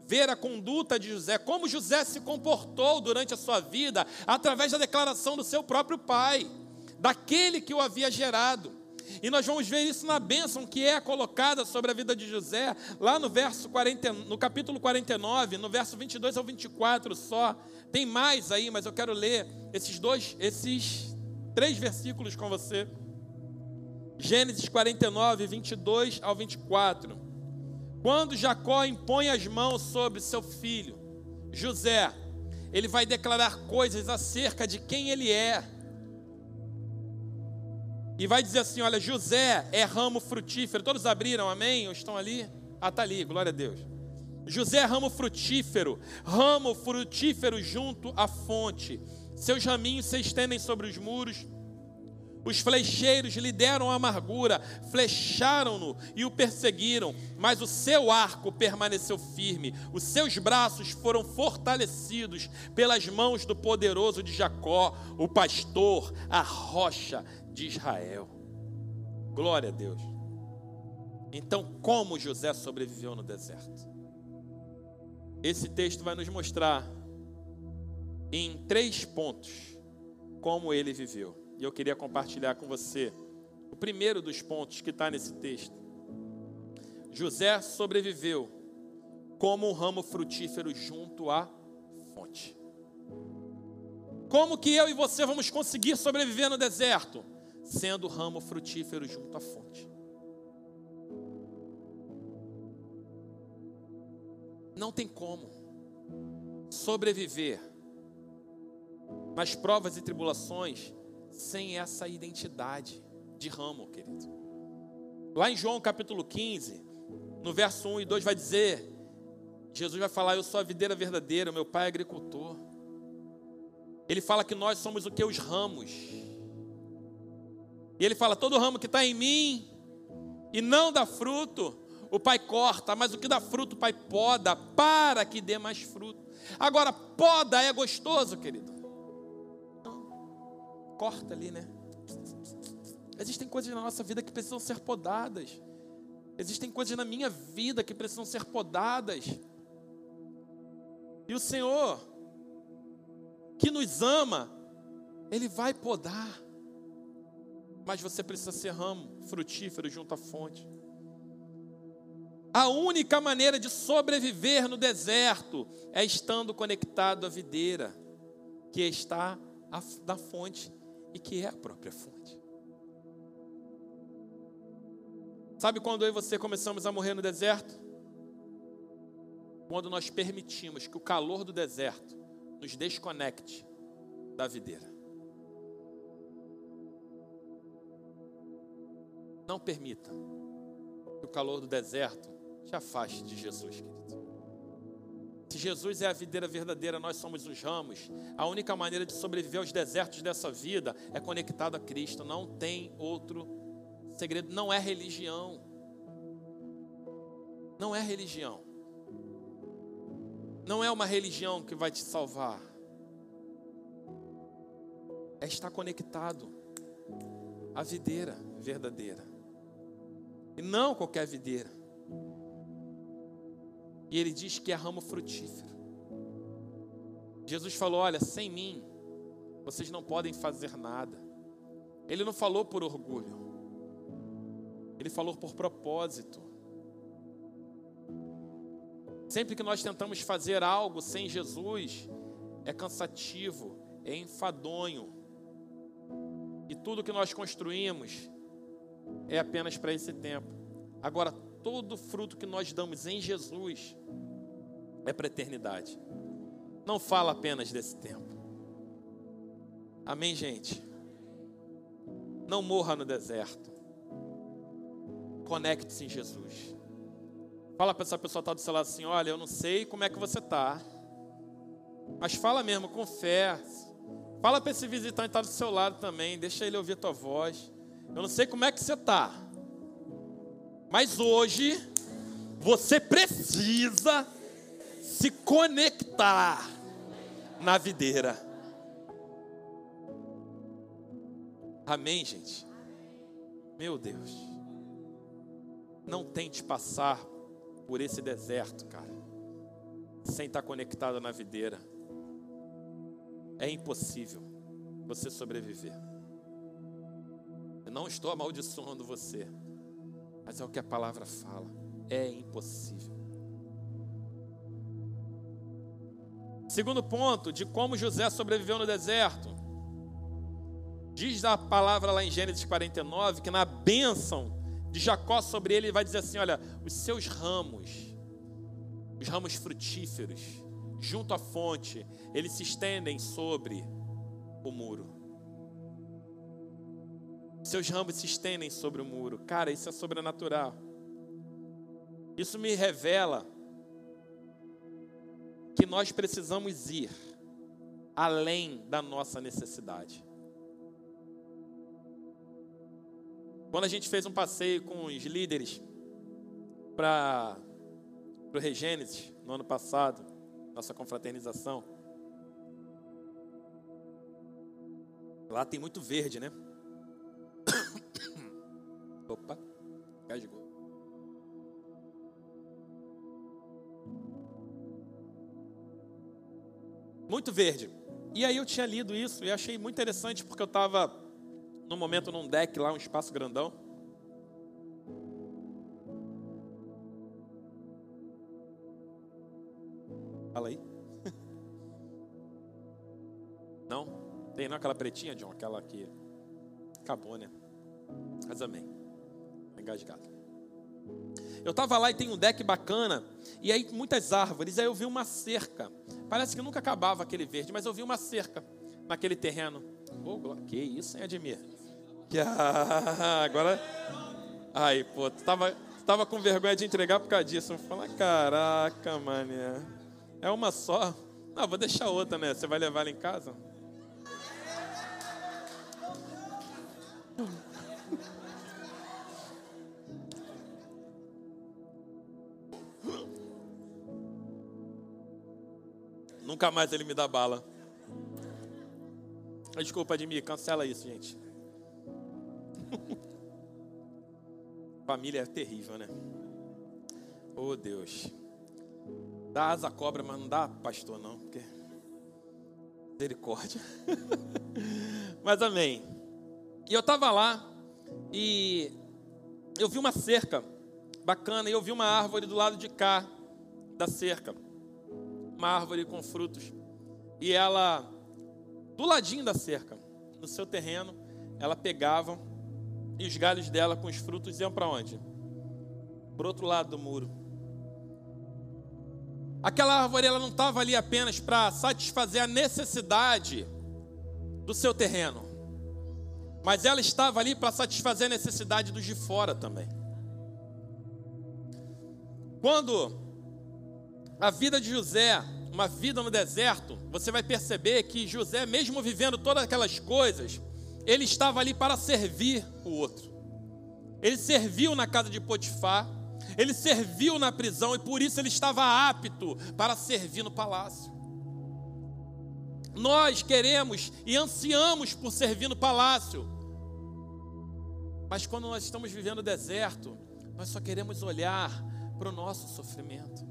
ver a conduta de José, como José se comportou durante a sua vida, através da declaração do seu próprio pai, daquele que o havia gerado. E nós vamos ver isso na bênção que é colocada sobre a vida de José, lá no verso 40, no capítulo 49, no verso 22 ao 24 só. Tem mais aí, mas eu quero ler esses dois, esses três versículos com você. Gênesis 49, 22 ao 24. Quando Jacó impõe as mãos sobre seu filho, José, ele vai declarar coisas acerca de quem ele é e vai dizer assim: olha, José é ramo frutífero. Todos abriram, amém? Ou estão ali? Ah, está ali, glória a Deus. José é ramo frutífero, ramo frutífero junto à fonte. Seus raminhos se estendem sobre os muros. Os flecheiros lhe deram amargura, flecharam-no e o perseguiram, mas o seu arco permaneceu firme, os seus braços foram fortalecidos pelas mãos do poderoso de Jacó, o pastor, a rocha de Israel. Glória a Deus. Então, como José sobreviveu no deserto? Esse texto vai nos mostrar em três pontos como ele viveu. E eu queria compartilhar com você o primeiro dos pontos que está nesse texto. José sobreviveu como um ramo frutífero junto à fonte. Como que eu e você vamos conseguir sobreviver no deserto? Sendo ramo frutífero junto à fonte. Não tem como sobreviver nas provas e tribulações sem essa identidade de ramo, querido. Lá em João capítulo 15, no verso 1 e 2 vai dizer: Jesus vai falar, eu sou a videira verdadeira, meu pai é agricultor. Ele fala que nós somos o que? Os ramos. E ele fala: todo ramo que está em mim e não dá fruto, o pai corta, mas o que dá fruto, o pai poda, para que dê mais fruto. Agora, poda é gostoso, querido? Corta ali, né? Existem coisas na nossa vida que precisam ser podadas. Existem coisas na minha vida que precisam ser podadas. E o Senhor, que nos ama, Ele vai podar mas você precisa ser ramo frutífero junto à fonte. A única maneira de sobreviver no deserto é estando conectado à videira. que está na fonte e que é a própria fonte. Sabe quando eu e você começamos a morrer no deserto? Quando nós permitimos que o calor do deserto nos desconecte da videira. Não permita que o calor do deserto te afaste de Jesus, querido. Se Jesus é a videira verdadeira, nós somos os ramos. A única maneira de sobreviver aos desertos dessa vida é conectado a Cristo. Não tem outro segredo. Não é religião. Não é religião. Não é uma religião que vai te salvar. É estar conectado à videira verdadeira. E não qualquer videira. E ele diz que é ramo frutífero. Jesus falou: Olha, sem mim, vocês não podem fazer nada. Ele não falou por orgulho, ele falou por propósito. Sempre que nós tentamos fazer algo sem Jesus, é cansativo, é enfadonho. E tudo que nós construímos é apenas para esse tempo. Agora, todo fruto que nós damos em Jesus é para a eternidade. Não fala apenas desse tempo. Amém, gente? Não morra no deserto. Conecte-se em Jesus. Fala para essa pessoa que está do seu lado assim: olha, eu não sei como é que você está, mas fala mesmo, com fé. Fala para esse visitante que está do seu lado também, deixa ele ouvir a tua voz. Eu não sei como é que você está, mas hoje você precisa se conectar na videira. Amém, gente? Meu Deus. Não tente passar por esse deserto, cara, sem estar conectado na videira. É impossível você sobreviver. Eu não estou amaldiçoando você. Mas é o que a palavra fala. É impossível. Segundo ponto, de como José sobreviveu no deserto. Diz a palavra lá em Gênesis 49 que na bênção de Jacó sobre ele, ele vai dizer assim: Olha, os seus ramos, os ramos frutíferos, junto à fonte, eles se estendem sobre o muro. Seus ramos se estendem sobre o muro. Cara, isso é sobrenatural. Isso me revela que nós precisamos ir além da nossa necessidade. Quando a gente fez um passeio com os líderes para o Regênesis no ano passado, nossa confraternização, lá tem muito verde, né? Opa, gasgou. Muito verde. E aí eu tinha lido isso e achei muito interessante porque eu estava no momento num deck lá, um espaço grandão. Fala aí. Não? Tem não aquela pretinha, John? Aquela que acabou, né? Mas amém engasgado. Eu estava lá e tem um deck bacana, e aí muitas árvores, aí eu vi uma cerca. Parece que nunca acabava aquele verde, mas eu vi uma cerca naquele terreno. Oh, que isso, hein, Admir? Que, ah, agora. Ai, pô, tava, tava com vergonha de entregar por causa disso. Eu falei, caraca, mané. É uma só? Não, vou deixar outra, né? Você vai levar ela em casa? Nunca mais ele me dá bala. Desculpa, Admir, cancela isso, gente. Família é terrível, né? Oh, Deus. Dá asa cobra, mas não dá pastor, não. Porque... Misericórdia. mas amém. E eu estava lá e eu vi uma cerca bacana e eu vi uma árvore do lado de cá da cerca uma árvore com frutos. E ela do ladinho da cerca, no seu terreno, ela pegava e os galhos dela com os frutos iam para onde? Para outro lado do muro. Aquela árvore ela não estava ali apenas para satisfazer a necessidade do seu terreno, mas ela estava ali para satisfazer a necessidade dos de fora também. Quando a vida de José, uma vida no deserto, você vai perceber que José, mesmo vivendo todas aquelas coisas, ele estava ali para servir o outro. Ele serviu na casa de Potifar, ele serviu na prisão e por isso ele estava apto para servir no palácio. Nós queremos e ansiamos por servir no palácio, mas quando nós estamos vivendo o deserto, nós só queremos olhar para o nosso sofrimento.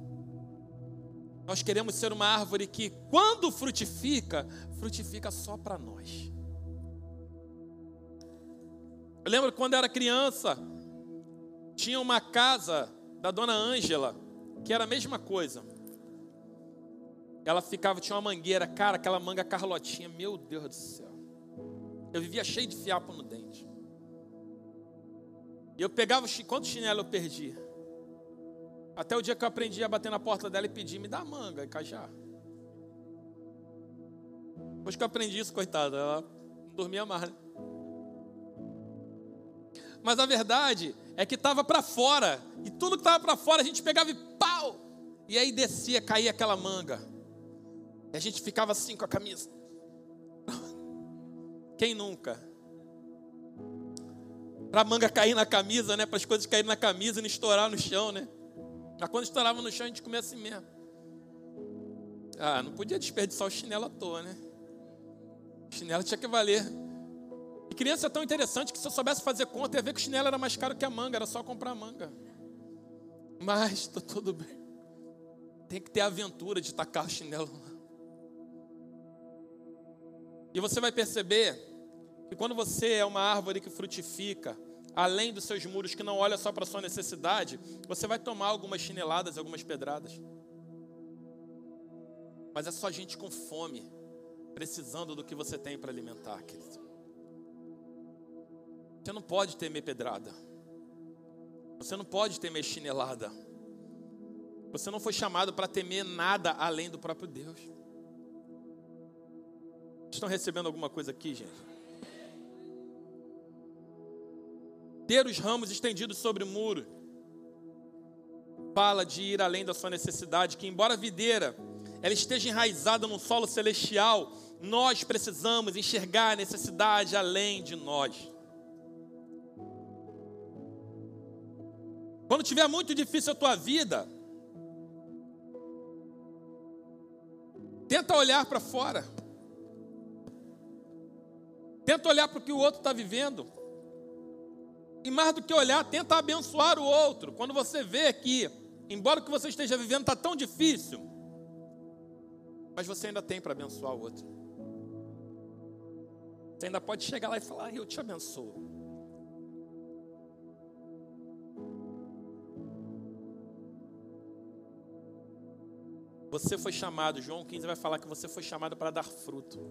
Nós queremos ser uma árvore que, quando frutifica, frutifica só para nós. Eu lembro quando era criança, tinha uma casa da dona Ângela, que era a mesma coisa. Ela ficava, tinha uma mangueira, cara, aquela manga carlotinha, meu Deus do céu. Eu vivia cheio de fiapo no dente. E eu pegava, quanto chinelo eu perdi? Até o dia que eu aprendi a bater na porta dela e pedir, me dá manga e cajá. Depois que eu aprendi isso, coitada, ela não dormia mais. Né? Mas a verdade é que estava para fora. E tudo que estava para fora a gente pegava e pau! E aí descia, caía aquela manga. E a gente ficava assim com a camisa. Quem nunca? Para a manga cair na camisa, né? Para as coisas caírem na camisa e não estourar no chão, né? Mas quando estourava no chão, a gente comia assim mesmo. Ah, não podia desperdiçar o chinelo à toa, né? O chinelo tinha que valer. E criança é tão interessante que se eu soubesse fazer conta, ia ver que o chinelo era mais caro que a manga, era só comprar manga. Mas está tudo bem. Tem que ter a aventura de tacar o chinelo lá. E você vai perceber que quando você é uma árvore que frutifica, além dos seus muros, que não olha só para a sua necessidade, você vai tomar algumas chineladas, algumas pedradas. Mas é só gente com fome, precisando do que você tem para alimentar, querido. Você não pode temer pedrada. Você não pode temer chinelada. Você não foi chamado para temer nada além do próprio Deus. Estão recebendo alguma coisa aqui, gente? Ter os ramos estendidos sobre o muro. Fala de ir além da sua necessidade, que embora a videira ela esteja enraizada no solo celestial, nós precisamos enxergar a necessidade além de nós. Quando tiver muito difícil a tua vida, tenta olhar para fora. Tenta olhar para o que o outro está vivendo. E mais do que olhar, tenta abençoar o outro. Quando você vê que, embora o que você esteja vivendo está tão difícil, mas você ainda tem para abençoar o outro. Você ainda pode chegar lá e falar: Eu te abençoo. Você foi chamado, João 15 vai falar que você foi chamado para dar fruto.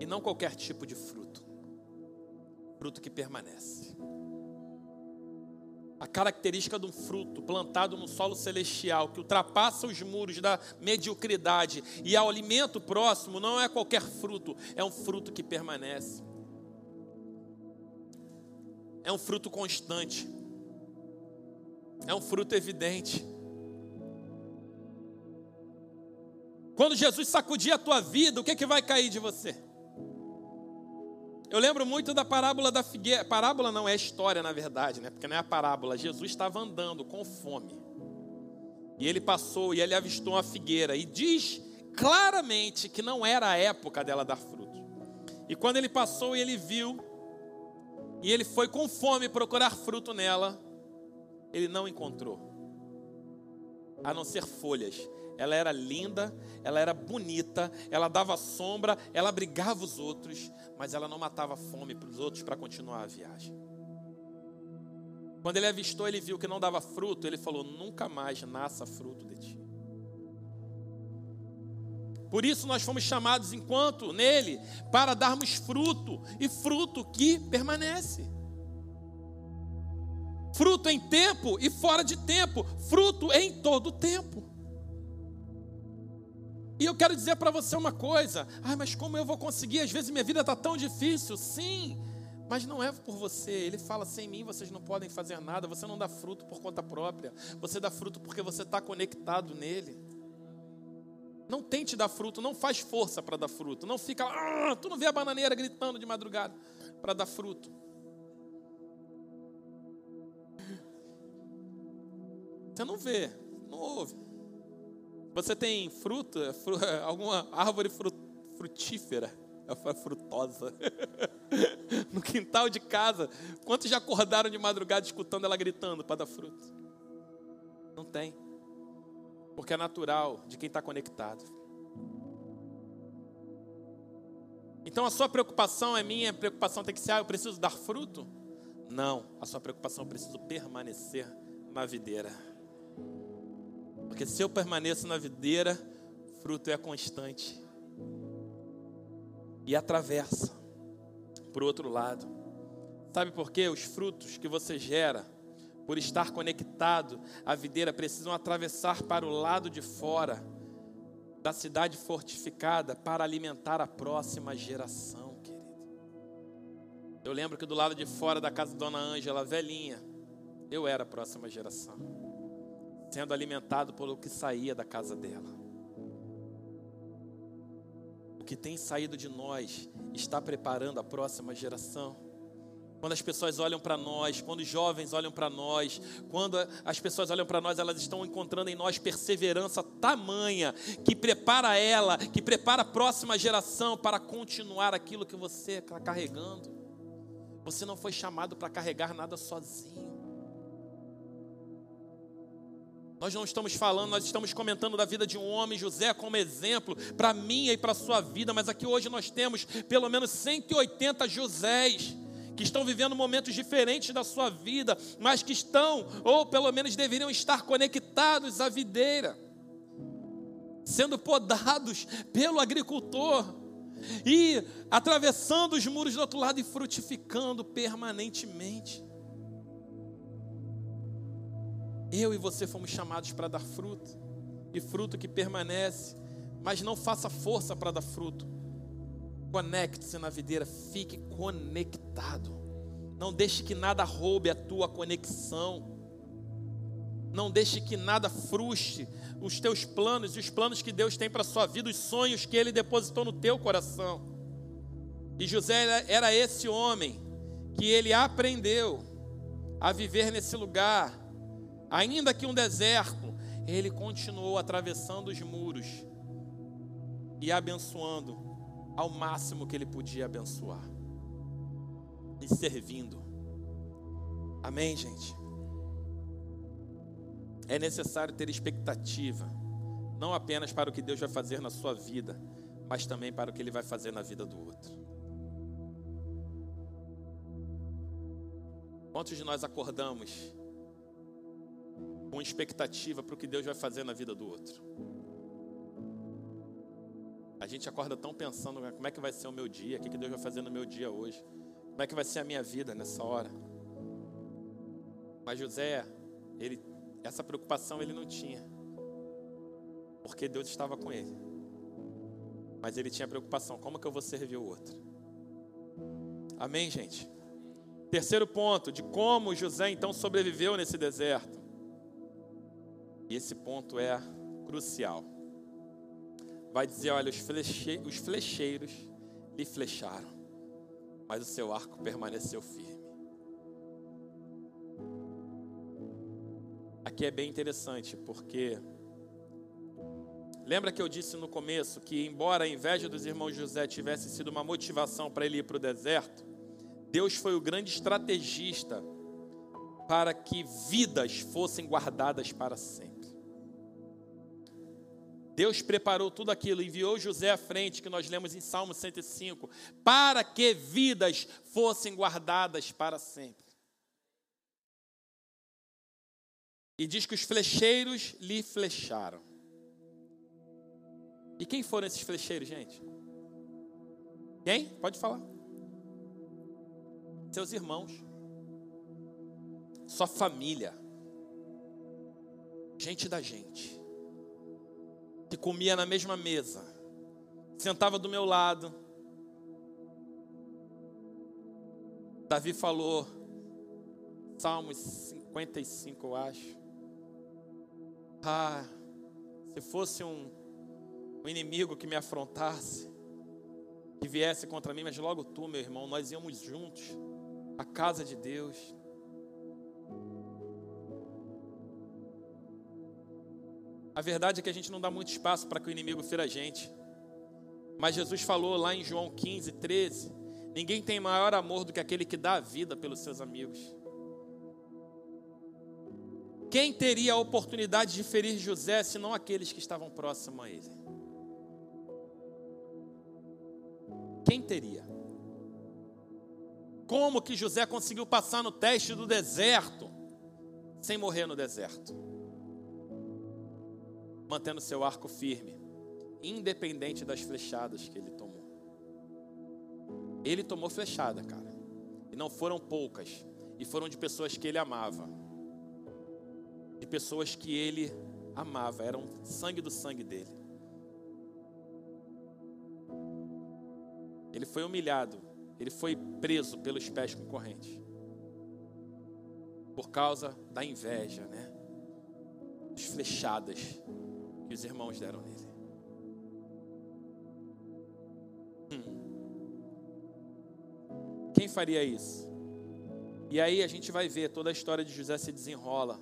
E não qualquer tipo de fruto. Fruto que permanece característica de um fruto plantado no solo celestial, que ultrapassa os muros da mediocridade e ao alimento próximo, não é qualquer fruto, é um fruto que permanece. É um fruto constante. É um fruto evidente. Quando Jesus sacudir a tua vida, o que, é que vai cair de você? Eu lembro muito da parábola da figueira. Parábola não é história, na verdade, né? Porque não é a parábola. Jesus estava andando com fome. E ele passou e ele avistou uma figueira. E diz claramente que não era a época dela dar fruto. E quando ele passou e ele viu, e ele foi com fome procurar fruto nela, ele não encontrou, a não ser folhas ela era linda, ela era bonita, ela dava sombra, ela abrigava os outros, mas ela não matava fome para os outros para continuar a viagem. Quando ele avistou, ele viu que não dava fruto, ele falou: Nunca mais nasça fruto de ti. Por isso nós fomos chamados, enquanto nele, para darmos fruto, e fruto que permanece. Fruto em tempo e fora de tempo, fruto em todo tempo. E eu quero dizer para você uma coisa: ah, mas como eu vou conseguir? Às vezes minha vida está tão difícil. Sim, mas não é por você. Ele fala: sem mim vocês não podem fazer nada. Você não dá fruto por conta própria. Você dá fruto porque você está conectado nele. Não tente dar fruto, não faz força para dar fruto. Não fica, ah, tu não vê a bananeira gritando de madrugada para dar fruto. Você não vê, não ouve. Você tem fruta, alguma árvore frutífera, frutosa, no quintal de casa. Quantos já acordaram de madrugada escutando ela gritando para dar fruto? Não tem porque é natural de quem está conectado. Então a sua preocupação é minha, a preocupação tem que ser, ah, eu preciso dar fruto? Não, a sua preocupação eu preciso permanecer na videira. Porque se eu permaneço na videira, fruto é constante. E atravessa o outro lado. Sabe por quê? Os frutos que você gera por estar conectado à videira, precisam atravessar para o lado de fora da cidade fortificada para alimentar a próxima geração, querido. Eu lembro que do lado de fora da casa da Dona Ângela, velhinha, eu era a próxima geração, sendo alimentado pelo que saía da casa dela. O que tem saído de nós está preparando a próxima geração. Quando as pessoas olham para nós, quando os jovens olham para nós, quando as pessoas olham para nós, elas estão encontrando em nós perseverança tamanha que prepara ela, que prepara a próxima geração para continuar aquilo que você está carregando. Você não foi chamado para carregar nada sozinho. Nós não estamos falando, nós estamos comentando da vida de um homem, José, como exemplo para mim e para a sua vida, mas aqui hoje nós temos pelo menos 180 Josés que estão vivendo momentos diferentes da sua vida, mas que estão, ou pelo menos deveriam estar conectados à videira, sendo podados pelo agricultor e atravessando os muros do outro lado e frutificando permanentemente. Eu e você fomos chamados para dar fruto, e fruto que permanece, mas não faça força para dar fruto Conecte-se na videira, fique conectado. Não deixe que nada roube a tua conexão. Não deixe que nada frustre os teus planos e os planos que Deus tem para a sua vida, os sonhos que Ele depositou no teu coração. E José era, esse homem que ele aprendeu a viver nesse lugar, ainda que um deserto, ele continuou atravessando os muros e abençoando ao máximo que ele podia abençoar e servindo. Amém, gente? É necessário ter expectativa, não apenas para o que Deus vai fazer na sua vida, mas também para o que Ele vai fazer na vida do outro. Quantos de nós acordamos com expectativa para o que Deus vai fazer na vida do outro? A gente acorda tão pensando como é que vai ser o meu dia, o que Deus vai fazer no meu dia hoje, como é que vai ser a minha vida nessa hora. Mas José, ele, essa preocupação ele não tinha, porque Deus estava com ele. Mas ele tinha preocupação: como que eu vou servir o outro? Amém, gente? Terceiro ponto, de como José então sobreviveu nesse deserto. E esse ponto é crucial vai dizer: olha, os, fleche, os flecheiros lhe flecharam, mas o seu arco permaneceu firme. Aqui é bem interessante, porque lembra que eu disse no começo que, embora a inveja dos irmãos José tivesse sido uma motivação para ele ir para o deserto, Deus foi o grande estrategista para que vidas fossem guardadas para sempre. Deus preparou tudo aquilo, enviou José à frente, que nós lemos em Salmo 105, para que vidas fossem guardadas para sempre. E diz que os flecheiros lhe flecharam. E quem foram esses flecheiros, gente? Quem? Pode falar. Seus irmãos. Sua família. Gente da gente. Que comia na mesma mesa. Sentava do meu lado. Davi falou, Salmos 55, eu acho. Ah, se fosse um, um inimigo que me afrontasse, que viesse contra mim, mas logo tu, meu irmão, nós íamos juntos à casa de Deus. A verdade é que a gente não dá muito espaço para que o inimigo fira a gente. Mas Jesus falou lá em João 15, 13: Ninguém tem maior amor do que aquele que dá a vida pelos seus amigos. Quem teria a oportunidade de ferir José se não aqueles que estavam próximos a ele? Quem teria? Como que José conseguiu passar no teste do deserto sem morrer no deserto? Mantendo seu arco firme, independente das flechadas que ele tomou. Ele tomou flechada, cara. E não foram poucas. E foram de pessoas que ele amava de pessoas que ele amava, eram sangue do sangue dele. Ele foi humilhado, ele foi preso pelos pés com corrente. Por causa da inveja, né? As flechadas que os irmãos deram nele. Hum. Quem faria isso? E aí a gente vai ver toda a história de José se desenrola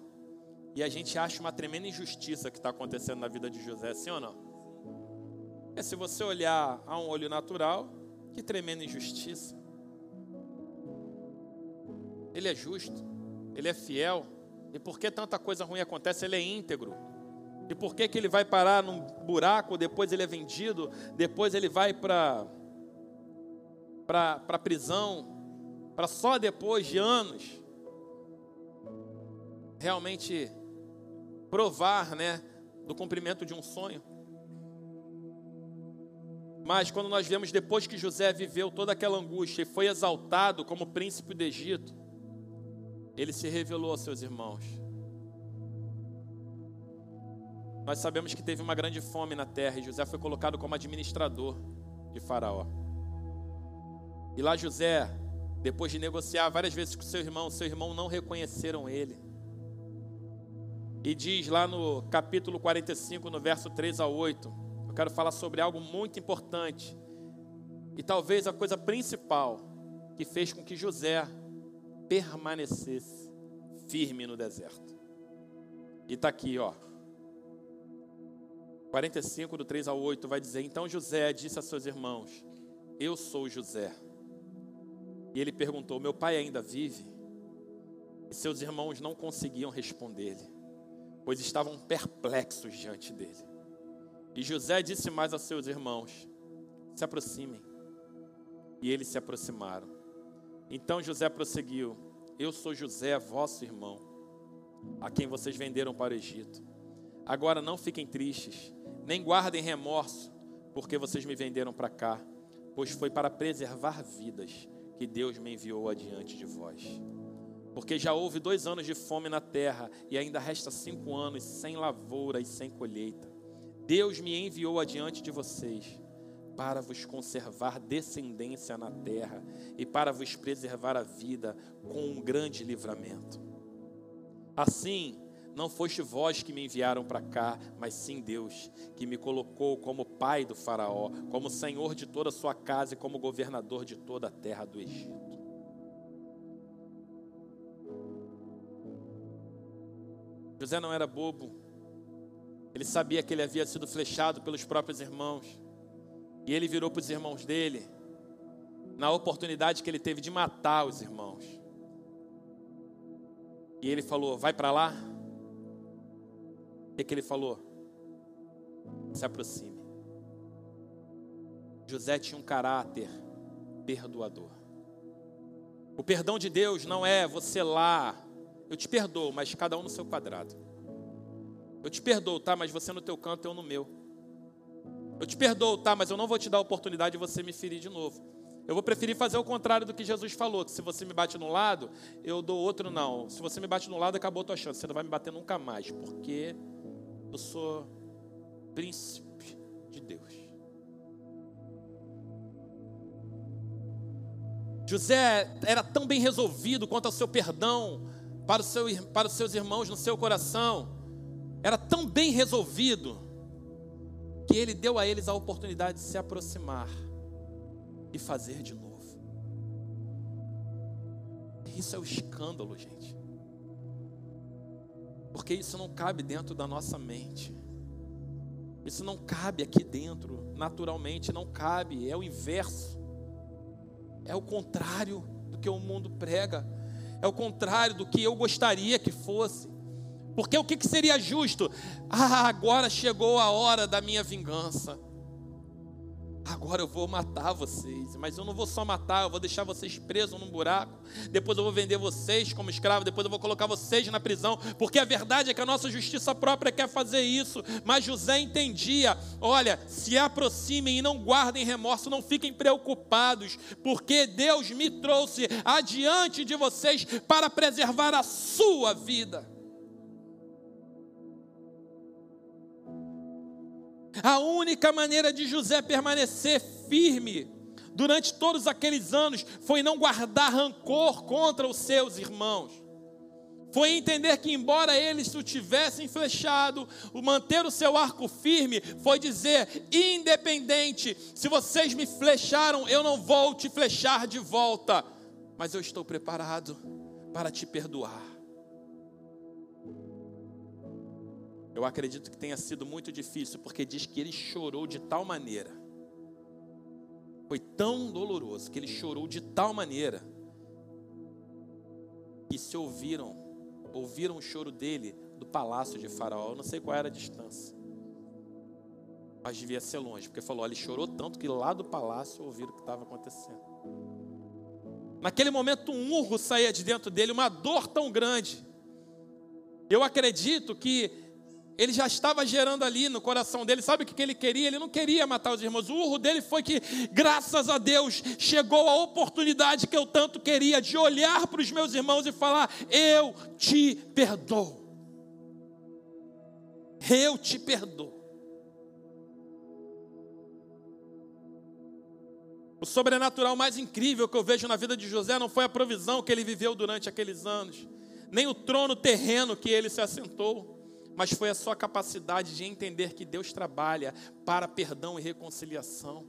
e a gente acha uma tremenda injustiça que está acontecendo na vida de José, sim ou não? É se você olhar a um olho natural, que tremenda injustiça. Ele é justo, ele é fiel. E por que tanta coisa ruim acontece? Ele é íntegro. E por que, que ele vai parar num buraco, depois ele é vendido, depois ele vai para a prisão, para só depois de anos realmente provar, né, do cumprimento de um sonho. Mas quando nós vemos depois que José viveu toda aquela angústia e foi exaltado como príncipe do Egito, ele se revelou aos seus irmãos. Nós sabemos que teve uma grande fome na terra e José foi colocado como administrador de Faraó. E lá José, depois de negociar várias vezes com seu irmão, seu irmão não reconheceram ele. E diz lá no capítulo 45, no verso 3 a 8, eu quero falar sobre algo muito importante. E talvez a coisa principal que fez com que José permanecesse firme no deserto. E está aqui, ó. 45, do 3 ao 8, vai dizer: Então José disse a seus irmãos: Eu sou José. E ele perguntou: Meu pai ainda vive? E seus irmãos não conseguiam responder-lhe pois estavam perplexos diante dele. E José disse mais a seus irmãos: Se aproximem. E eles se aproximaram. Então José prosseguiu: Eu sou José, vosso irmão, a quem vocês venderam para o Egito. Agora não fiquem tristes, nem guardem remorso, porque vocês me venderam para cá, pois foi para preservar vidas que Deus me enviou adiante de vós porque já houve dois anos de fome na terra e ainda resta cinco anos sem lavoura e sem colheita. Deus me enviou adiante de vocês para vos conservar descendência na terra e para vos preservar a vida com um grande livramento. Assim, não foste vós que me enviaram para cá, mas sim Deus, que me colocou como pai do Faraó, como senhor de toda a sua casa e como governador de toda a terra do Egito. José não era bobo. Ele sabia que ele havia sido flechado pelos próprios irmãos. E ele virou para os irmãos dele, na oportunidade que ele teve de matar os irmãos. E ele falou: Vai para lá. O que, ele falou? Se aproxime. José tinha um caráter perdoador. O perdão de Deus não é você lá eu te perdoo, mas cada um no seu quadrado. Eu te perdoo, tá? Mas você no teu canto, eu no meu. Eu te perdoo, tá, mas eu não vou te dar a oportunidade de você me ferir de novo. Eu vou preferir fazer o contrário do que Jesus falou, que se você me bate no lado, eu dou outro não. Se você me bate no lado, acabou a tua chance. Você não vai me bater nunca mais, porque eu sou príncipe de Deus. José era tão bem resolvido quanto ao seu perdão para, seu, para os seus irmãos no seu coração, era tão bem resolvido, que ele deu a eles a oportunidade de se aproximar e fazer de novo. Isso é o escândalo, gente. Porque isso não cabe dentro da nossa mente. Isso não cabe aqui dentro, naturalmente, não cabe, é o inverso. É o contrário do que o mundo prega. É o contrário do que eu gostaria que fosse. Porque o que seria justo? Ah, agora chegou a hora da minha vingança. Agora eu vou matar vocês, mas eu não vou só matar, eu vou deixar vocês presos num buraco. Depois eu vou vender vocês como escravos, depois eu vou colocar vocês na prisão, porque a verdade é que a nossa justiça própria quer fazer isso. Mas José entendia: olha, se aproximem e não guardem remorso, não fiquem preocupados, porque Deus me trouxe adiante de vocês para preservar a sua vida. A única maneira de José permanecer firme durante todos aqueles anos foi não guardar rancor contra os seus irmãos. Foi entender que, embora eles o tivessem flechado, o manter o seu arco firme foi dizer: independente, se vocês me flecharam, eu não vou te flechar de volta, mas eu estou preparado para te perdoar. Eu acredito que tenha sido muito difícil, porque diz que ele chorou de tal maneira. Foi tão doloroso que ele chorou de tal maneira que se ouviram, ouviram o choro dele do palácio de Faraó. Eu não sei qual era a distância, mas devia ser longe, porque falou: ele chorou tanto que lá do palácio ouviram o que estava acontecendo. Naquele momento, um urro saía de dentro dele, uma dor tão grande. Eu acredito que ele já estava gerando ali no coração dele, sabe o que ele queria? Ele não queria matar os irmãos. O urro dele foi que, graças a Deus, chegou a oportunidade que eu tanto queria de olhar para os meus irmãos e falar: Eu te perdoo. Eu te perdoo. O sobrenatural mais incrível que eu vejo na vida de José não foi a provisão que ele viveu durante aqueles anos, nem o trono terreno que ele se assentou mas foi a sua capacidade de entender que Deus trabalha para perdão e reconciliação.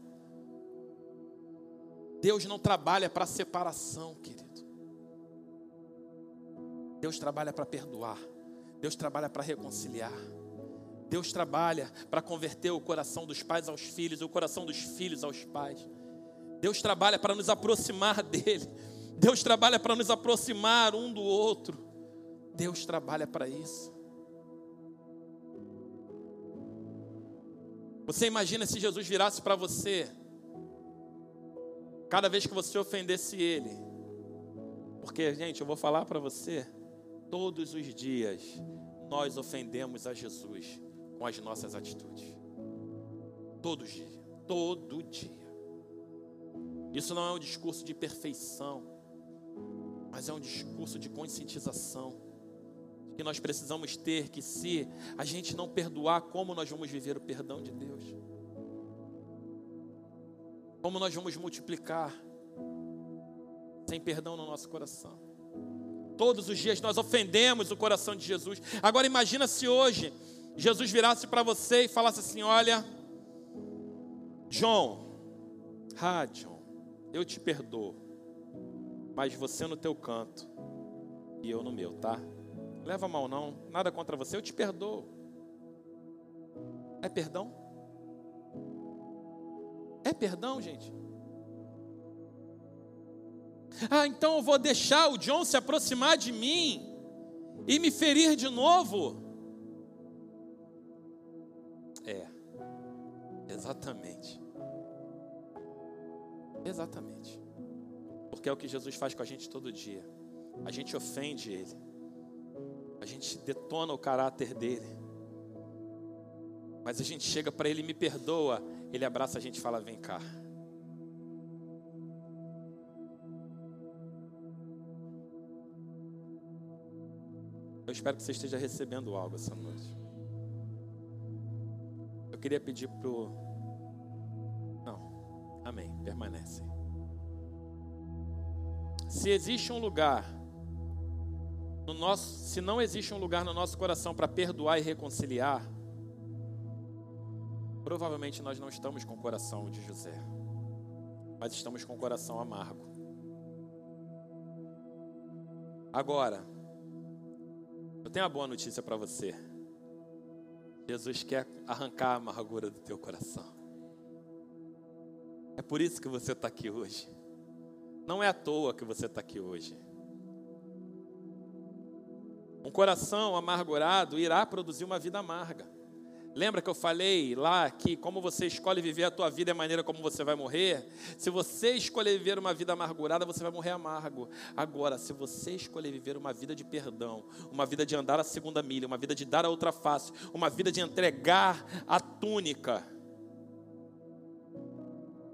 Deus não trabalha para separação, querido. Deus trabalha para perdoar. Deus trabalha para reconciliar. Deus trabalha para converter o coração dos pais aos filhos o coração dos filhos aos pais. Deus trabalha para nos aproximar dele. Deus trabalha para nos aproximar um do outro. Deus trabalha para isso. Você imagina se Jesus virasse para você, cada vez que você ofendesse Ele, porque, gente, eu vou falar para você, todos os dias nós ofendemos a Jesus com as nossas atitudes. Todo dia, todo dia. Isso não é um discurso de perfeição, mas é um discurso de conscientização que nós precisamos ter que se a gente não perdoar, como nós vamos viver o perdão de Deus? Como nós vamos multiplicar sem perdão no nosso coração? Todos os dias nós ofendemos o coração de Jesus. Agora imagina se hoje Jesus virasse para você e falasse assim: "Olha, John, ah, John, eu te perdoo, mas você no teu canto e eu no meu, tá?" Leva mal não, nada contra você, eu te perdoo. É perdão? É perdão, gente? Ah, então eu vou deixar o John se aproximar de mim e me ferir de novo? É, exatamente. Exatamente. Porque é o que Jesus faz com a gente todo dia. A gente ofende Ele a gente detona o caráter dele. Mas a gente chega para ele, me perdoa. Ele abraça a gente e fala: Vem cá. Eu espero que você esteja recebendo algo essa noite. Eu queria pedir pro. Não. Amém. Permanece. Se existe um lugar no nosso, se não existe um lugar no nosso coração para perdoar e reconciliar, provavelmente nós não estamos com o coração de José, mas estamos com o coração amargo. Agora, eu tenho uma boa notícia para você. Jesus quer arrancar a amargura do teu coração. É por isso que você está aqui hoje. Não é à toa que você está aqui hoje. Um coração amargurado irá produzir uma vida amarga. Lembra que eu falei lá que como você escolhe viver a tua vida é a maneira como você vai morrer? Se você escolher viver uma vida amargurada, você vai morrer amargo. Agora, se você escolher viver uma vida de perdão, uma vida de andar a segunda milha, uma vida de dar a outra face, uma vida de entregar a túnica,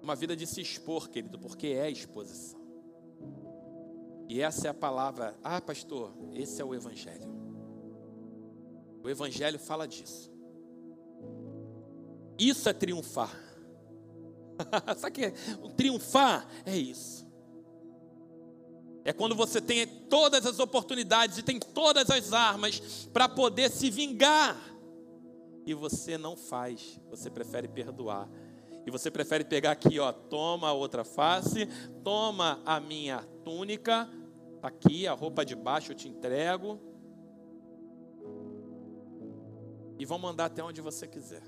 uma vida de se expor, querido, porque é exposição. E essa é a palavra. Ah, pastor, esse é o Evangelho. O Evangelho fala disso. Isso é triunfar. Sabe que é? Triunfar é isso. É quando você tem todas as oportunidades e tem todas as armas para poder se vingar. E você não faz, você prefere perdoar e você prefere pegar aqui, ó, toma a outra face, toma a minha túnica, tá aqui a roupa de baixo eu te entrego. E vão mandar até onde você quiser.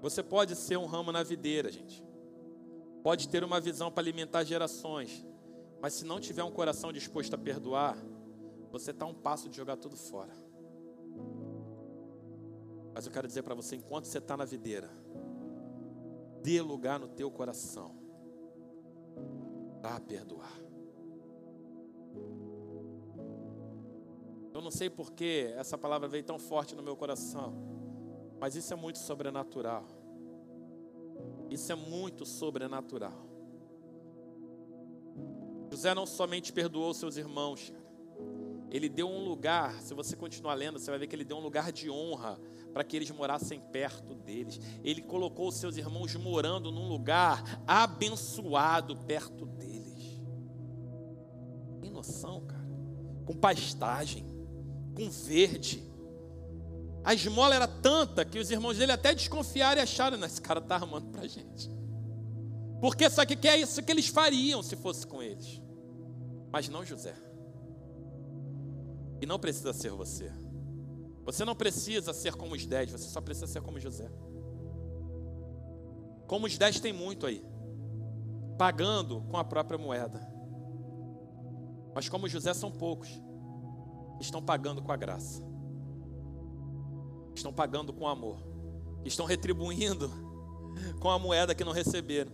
Você pode ser um ramo na videira, gente. Pode ter uma visão para alimentar gerações. Mas se não tiver um coração disposto a perdoar, você está um passo de jogar tudo fora. Mas eu quero dizer para você, enquanto você está na videira, dê lugar no teu coração para perdoar. Eu não sei porque essa palavra veio tão forte no meu coração, mas isso é muito sobrenatural. Isso é muito sobrenatural. José não somente perdoou seus irmãos, ele deu um lugar, se você continuar lendo, você vai ver que ele deu um lugar de honra para que eles morassem perto deles. Ele colocou os seus irmãos morando num lugar abençoado perto deles. Tem noção, cara? Com pastagem, com verde. A esmola era tanta que os irmãos dele até desconfiaram e acharam: esse cara está armando para a gente. Porque só que é isso que eles fariam se fosse com eles. Mas não José. E não precisa ser você. Você não precisa ser como os dez, você só precisa ser como José. Como os dez tem muito aí, pagando com a própria moeda. Mas como José são poucos, estão pagando com a graça, estão pagando com amor, estão retribuindo com a moeda que não receberam.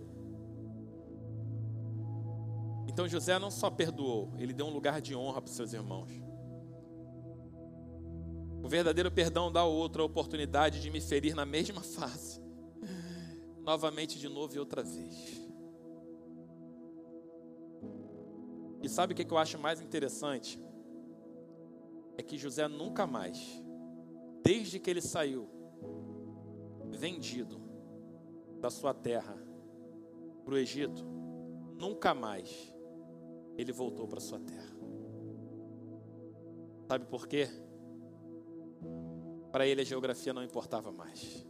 Então José não só perdoou, ele deu um lugar de honra para os seus irmãos. O verdadeiro perdão dá ao outro a oportunidade de me ferir na mesma face, novamente, de novo e outra vez. E sabe o que eu acho mais interessante? É que José nunca mais, desde que ele saiu, vendido da sua terra para o Egito, nunca mais ele voltou para sua terra. Sabe por quê? Para ele a geografia não importava mais.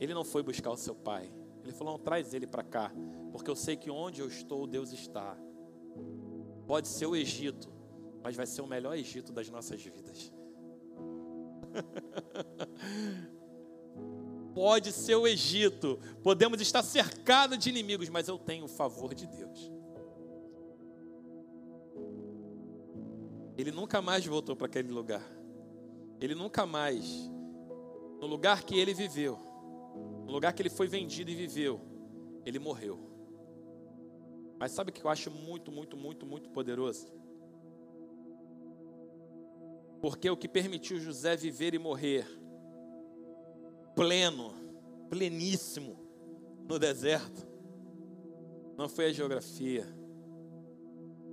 Ele não foi buscar o seu pai. Ele falou: não, traz ele para cá, porque eu sei que onde eu estou, Deus está. Pode ser o Egito, mas vai ser o melhor Egito das nossas vidas. Pode ser o Egito, podemos estar cercados de inimigos, mas eu tenho o favor de Deus. Ele nunca mais voltou para aquele lugar. Ele nunca mais, no lugar que ele viveu, no lugar que ele foi vendido e viveu, ele morreu. Mas sabe o que eu acho muito, muito, muito, muito poderoso? Porque o que permitiu José viver e morrer pleno, pleníssimo no deserto, não foi a geografia,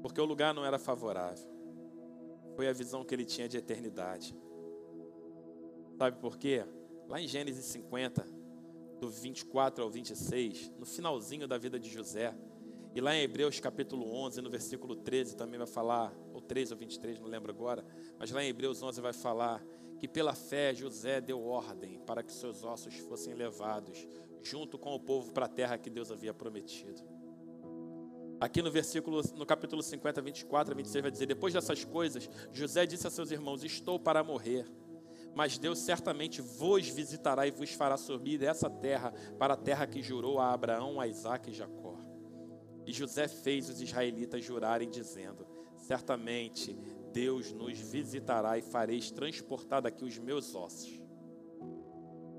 porque o lugar não era favorável, foi a visão que ele tinha de eternidade. Sabe por quê? Lá em Gênesis 50, do 24 ao 26, no finalzinho da vida de José, e lá em Hebreus capítulo 11, no versículo 13, também vai falar, ou 13 ou 23, não lembro agora, mas lá em Hebreus 11 vai falar que pela fé José deu ordem para que seus ossos fossem levados junto com o povo para a terra que Deus havia prometido. Aqui no versículo, no capítulo 50, 24 a 26 vai dizer: Depois dessas coisas, José disse a seus irmãos: Estou para morrer mas Deus certamente vos visitará e vos fará subir dessa terra para a terra que jurou a Abraão, a Isaac e Jacó. E José fez os israelitas jurarem, dizendo: Certamente Deus nos visitará e fareis transportar daqui os meus ossos.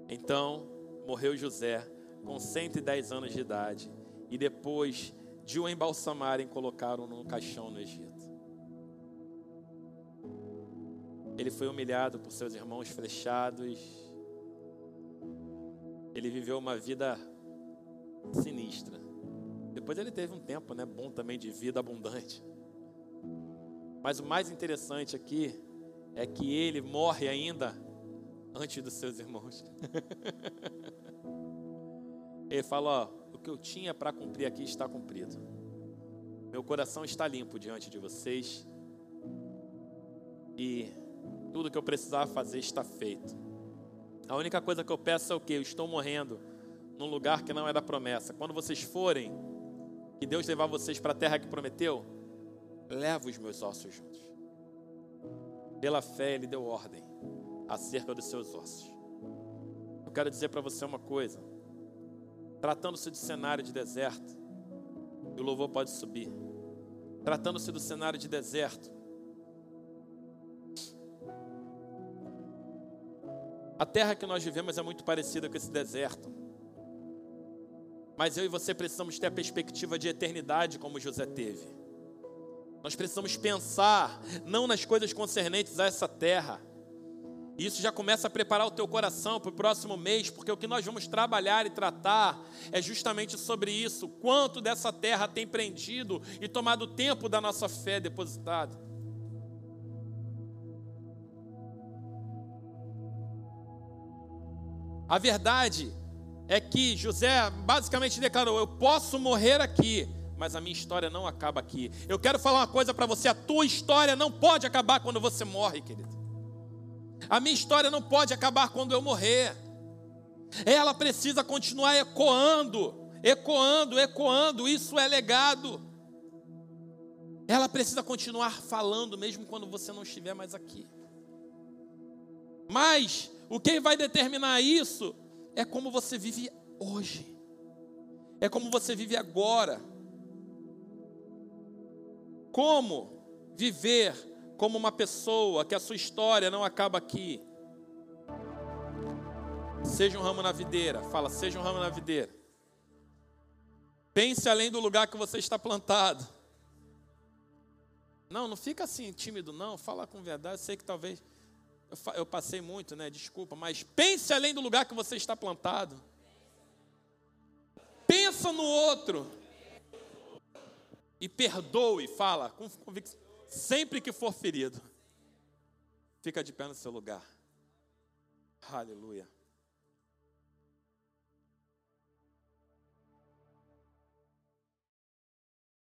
Então morreu José com 110 anos de idade, e depois de o embalsamarem, colocaram no caixão no Egito. Ele foi humilhado por seus irmãos flechados. Ele viveu uma vida sinistra. Depois ele teve um tempo, né, bom também de vida abundante. Mas o mais interessante aqui é que ele morre ainda antes dos seus irmãos. ele fala: ó, o que eu tinha para cumprir aqui está cumprido. Meu coração está limpo diante de vocês. E tudo que eu precisava fazer está feito. A única coisa que eu peço é o que? Eu estou morrendo num lugar que não é da promessa. Quando vocês forem, que Deus levar vocês para a terra que prometeu, leva os meus ossos juntos. Pela fé, Ele deu ordem acerca dos seus ossos. Eu quero dizer para você uma coisa. Tratando-se de cenário de deserto, o louvor pode subir. Tratando-se do cenário de deserto, A terra que nós vivemos é muito parecida com esse deserto. Mas eu e você precisamos ter a perspectiva de eternidade como José teve. Nós precisamos pensar não nas coisas concernentes a essa terra. E isso já começa a preparar o teu coração para o próximo mês, porque o que nós vamos trabalhar e tratar é justamente sobre isso. Quanto dessa terra tem prendido e tomado tempo da nossa fé depositada. A verdade é que José basicamente declarou: Eu posso morrer aqui, mas a minha história não acaba aqui. Eu quero falar uma coisa para você: a tua história não pode acabar quando você morre, querido. A minha história não pode acabar quando eu morrer. Ela precisa continuar ecoando, ecoando, ecoando. Isso é legado. Ela precisa continuar falando, mesmo quando você não estiver mais aqui. Mas o que vai determinar isso é como você vive hoje. É como você vive agora. Como viver como uma pessoa que a sua história não acaba aqui. Seja um ramo na videira, fala, seja um ramo na videira. Pense além do lugar que você está plantado. Não, não fica assim tímido, não. Fala com verdade. Sei que talvez eu, eu passei muito, né? Desculpa, mas pense além do lugar que você está plantado. Pensa no outro. E perdoe, fala com convicção. Sempre que for ferido, fica de pé no seu lugar. Aleluia.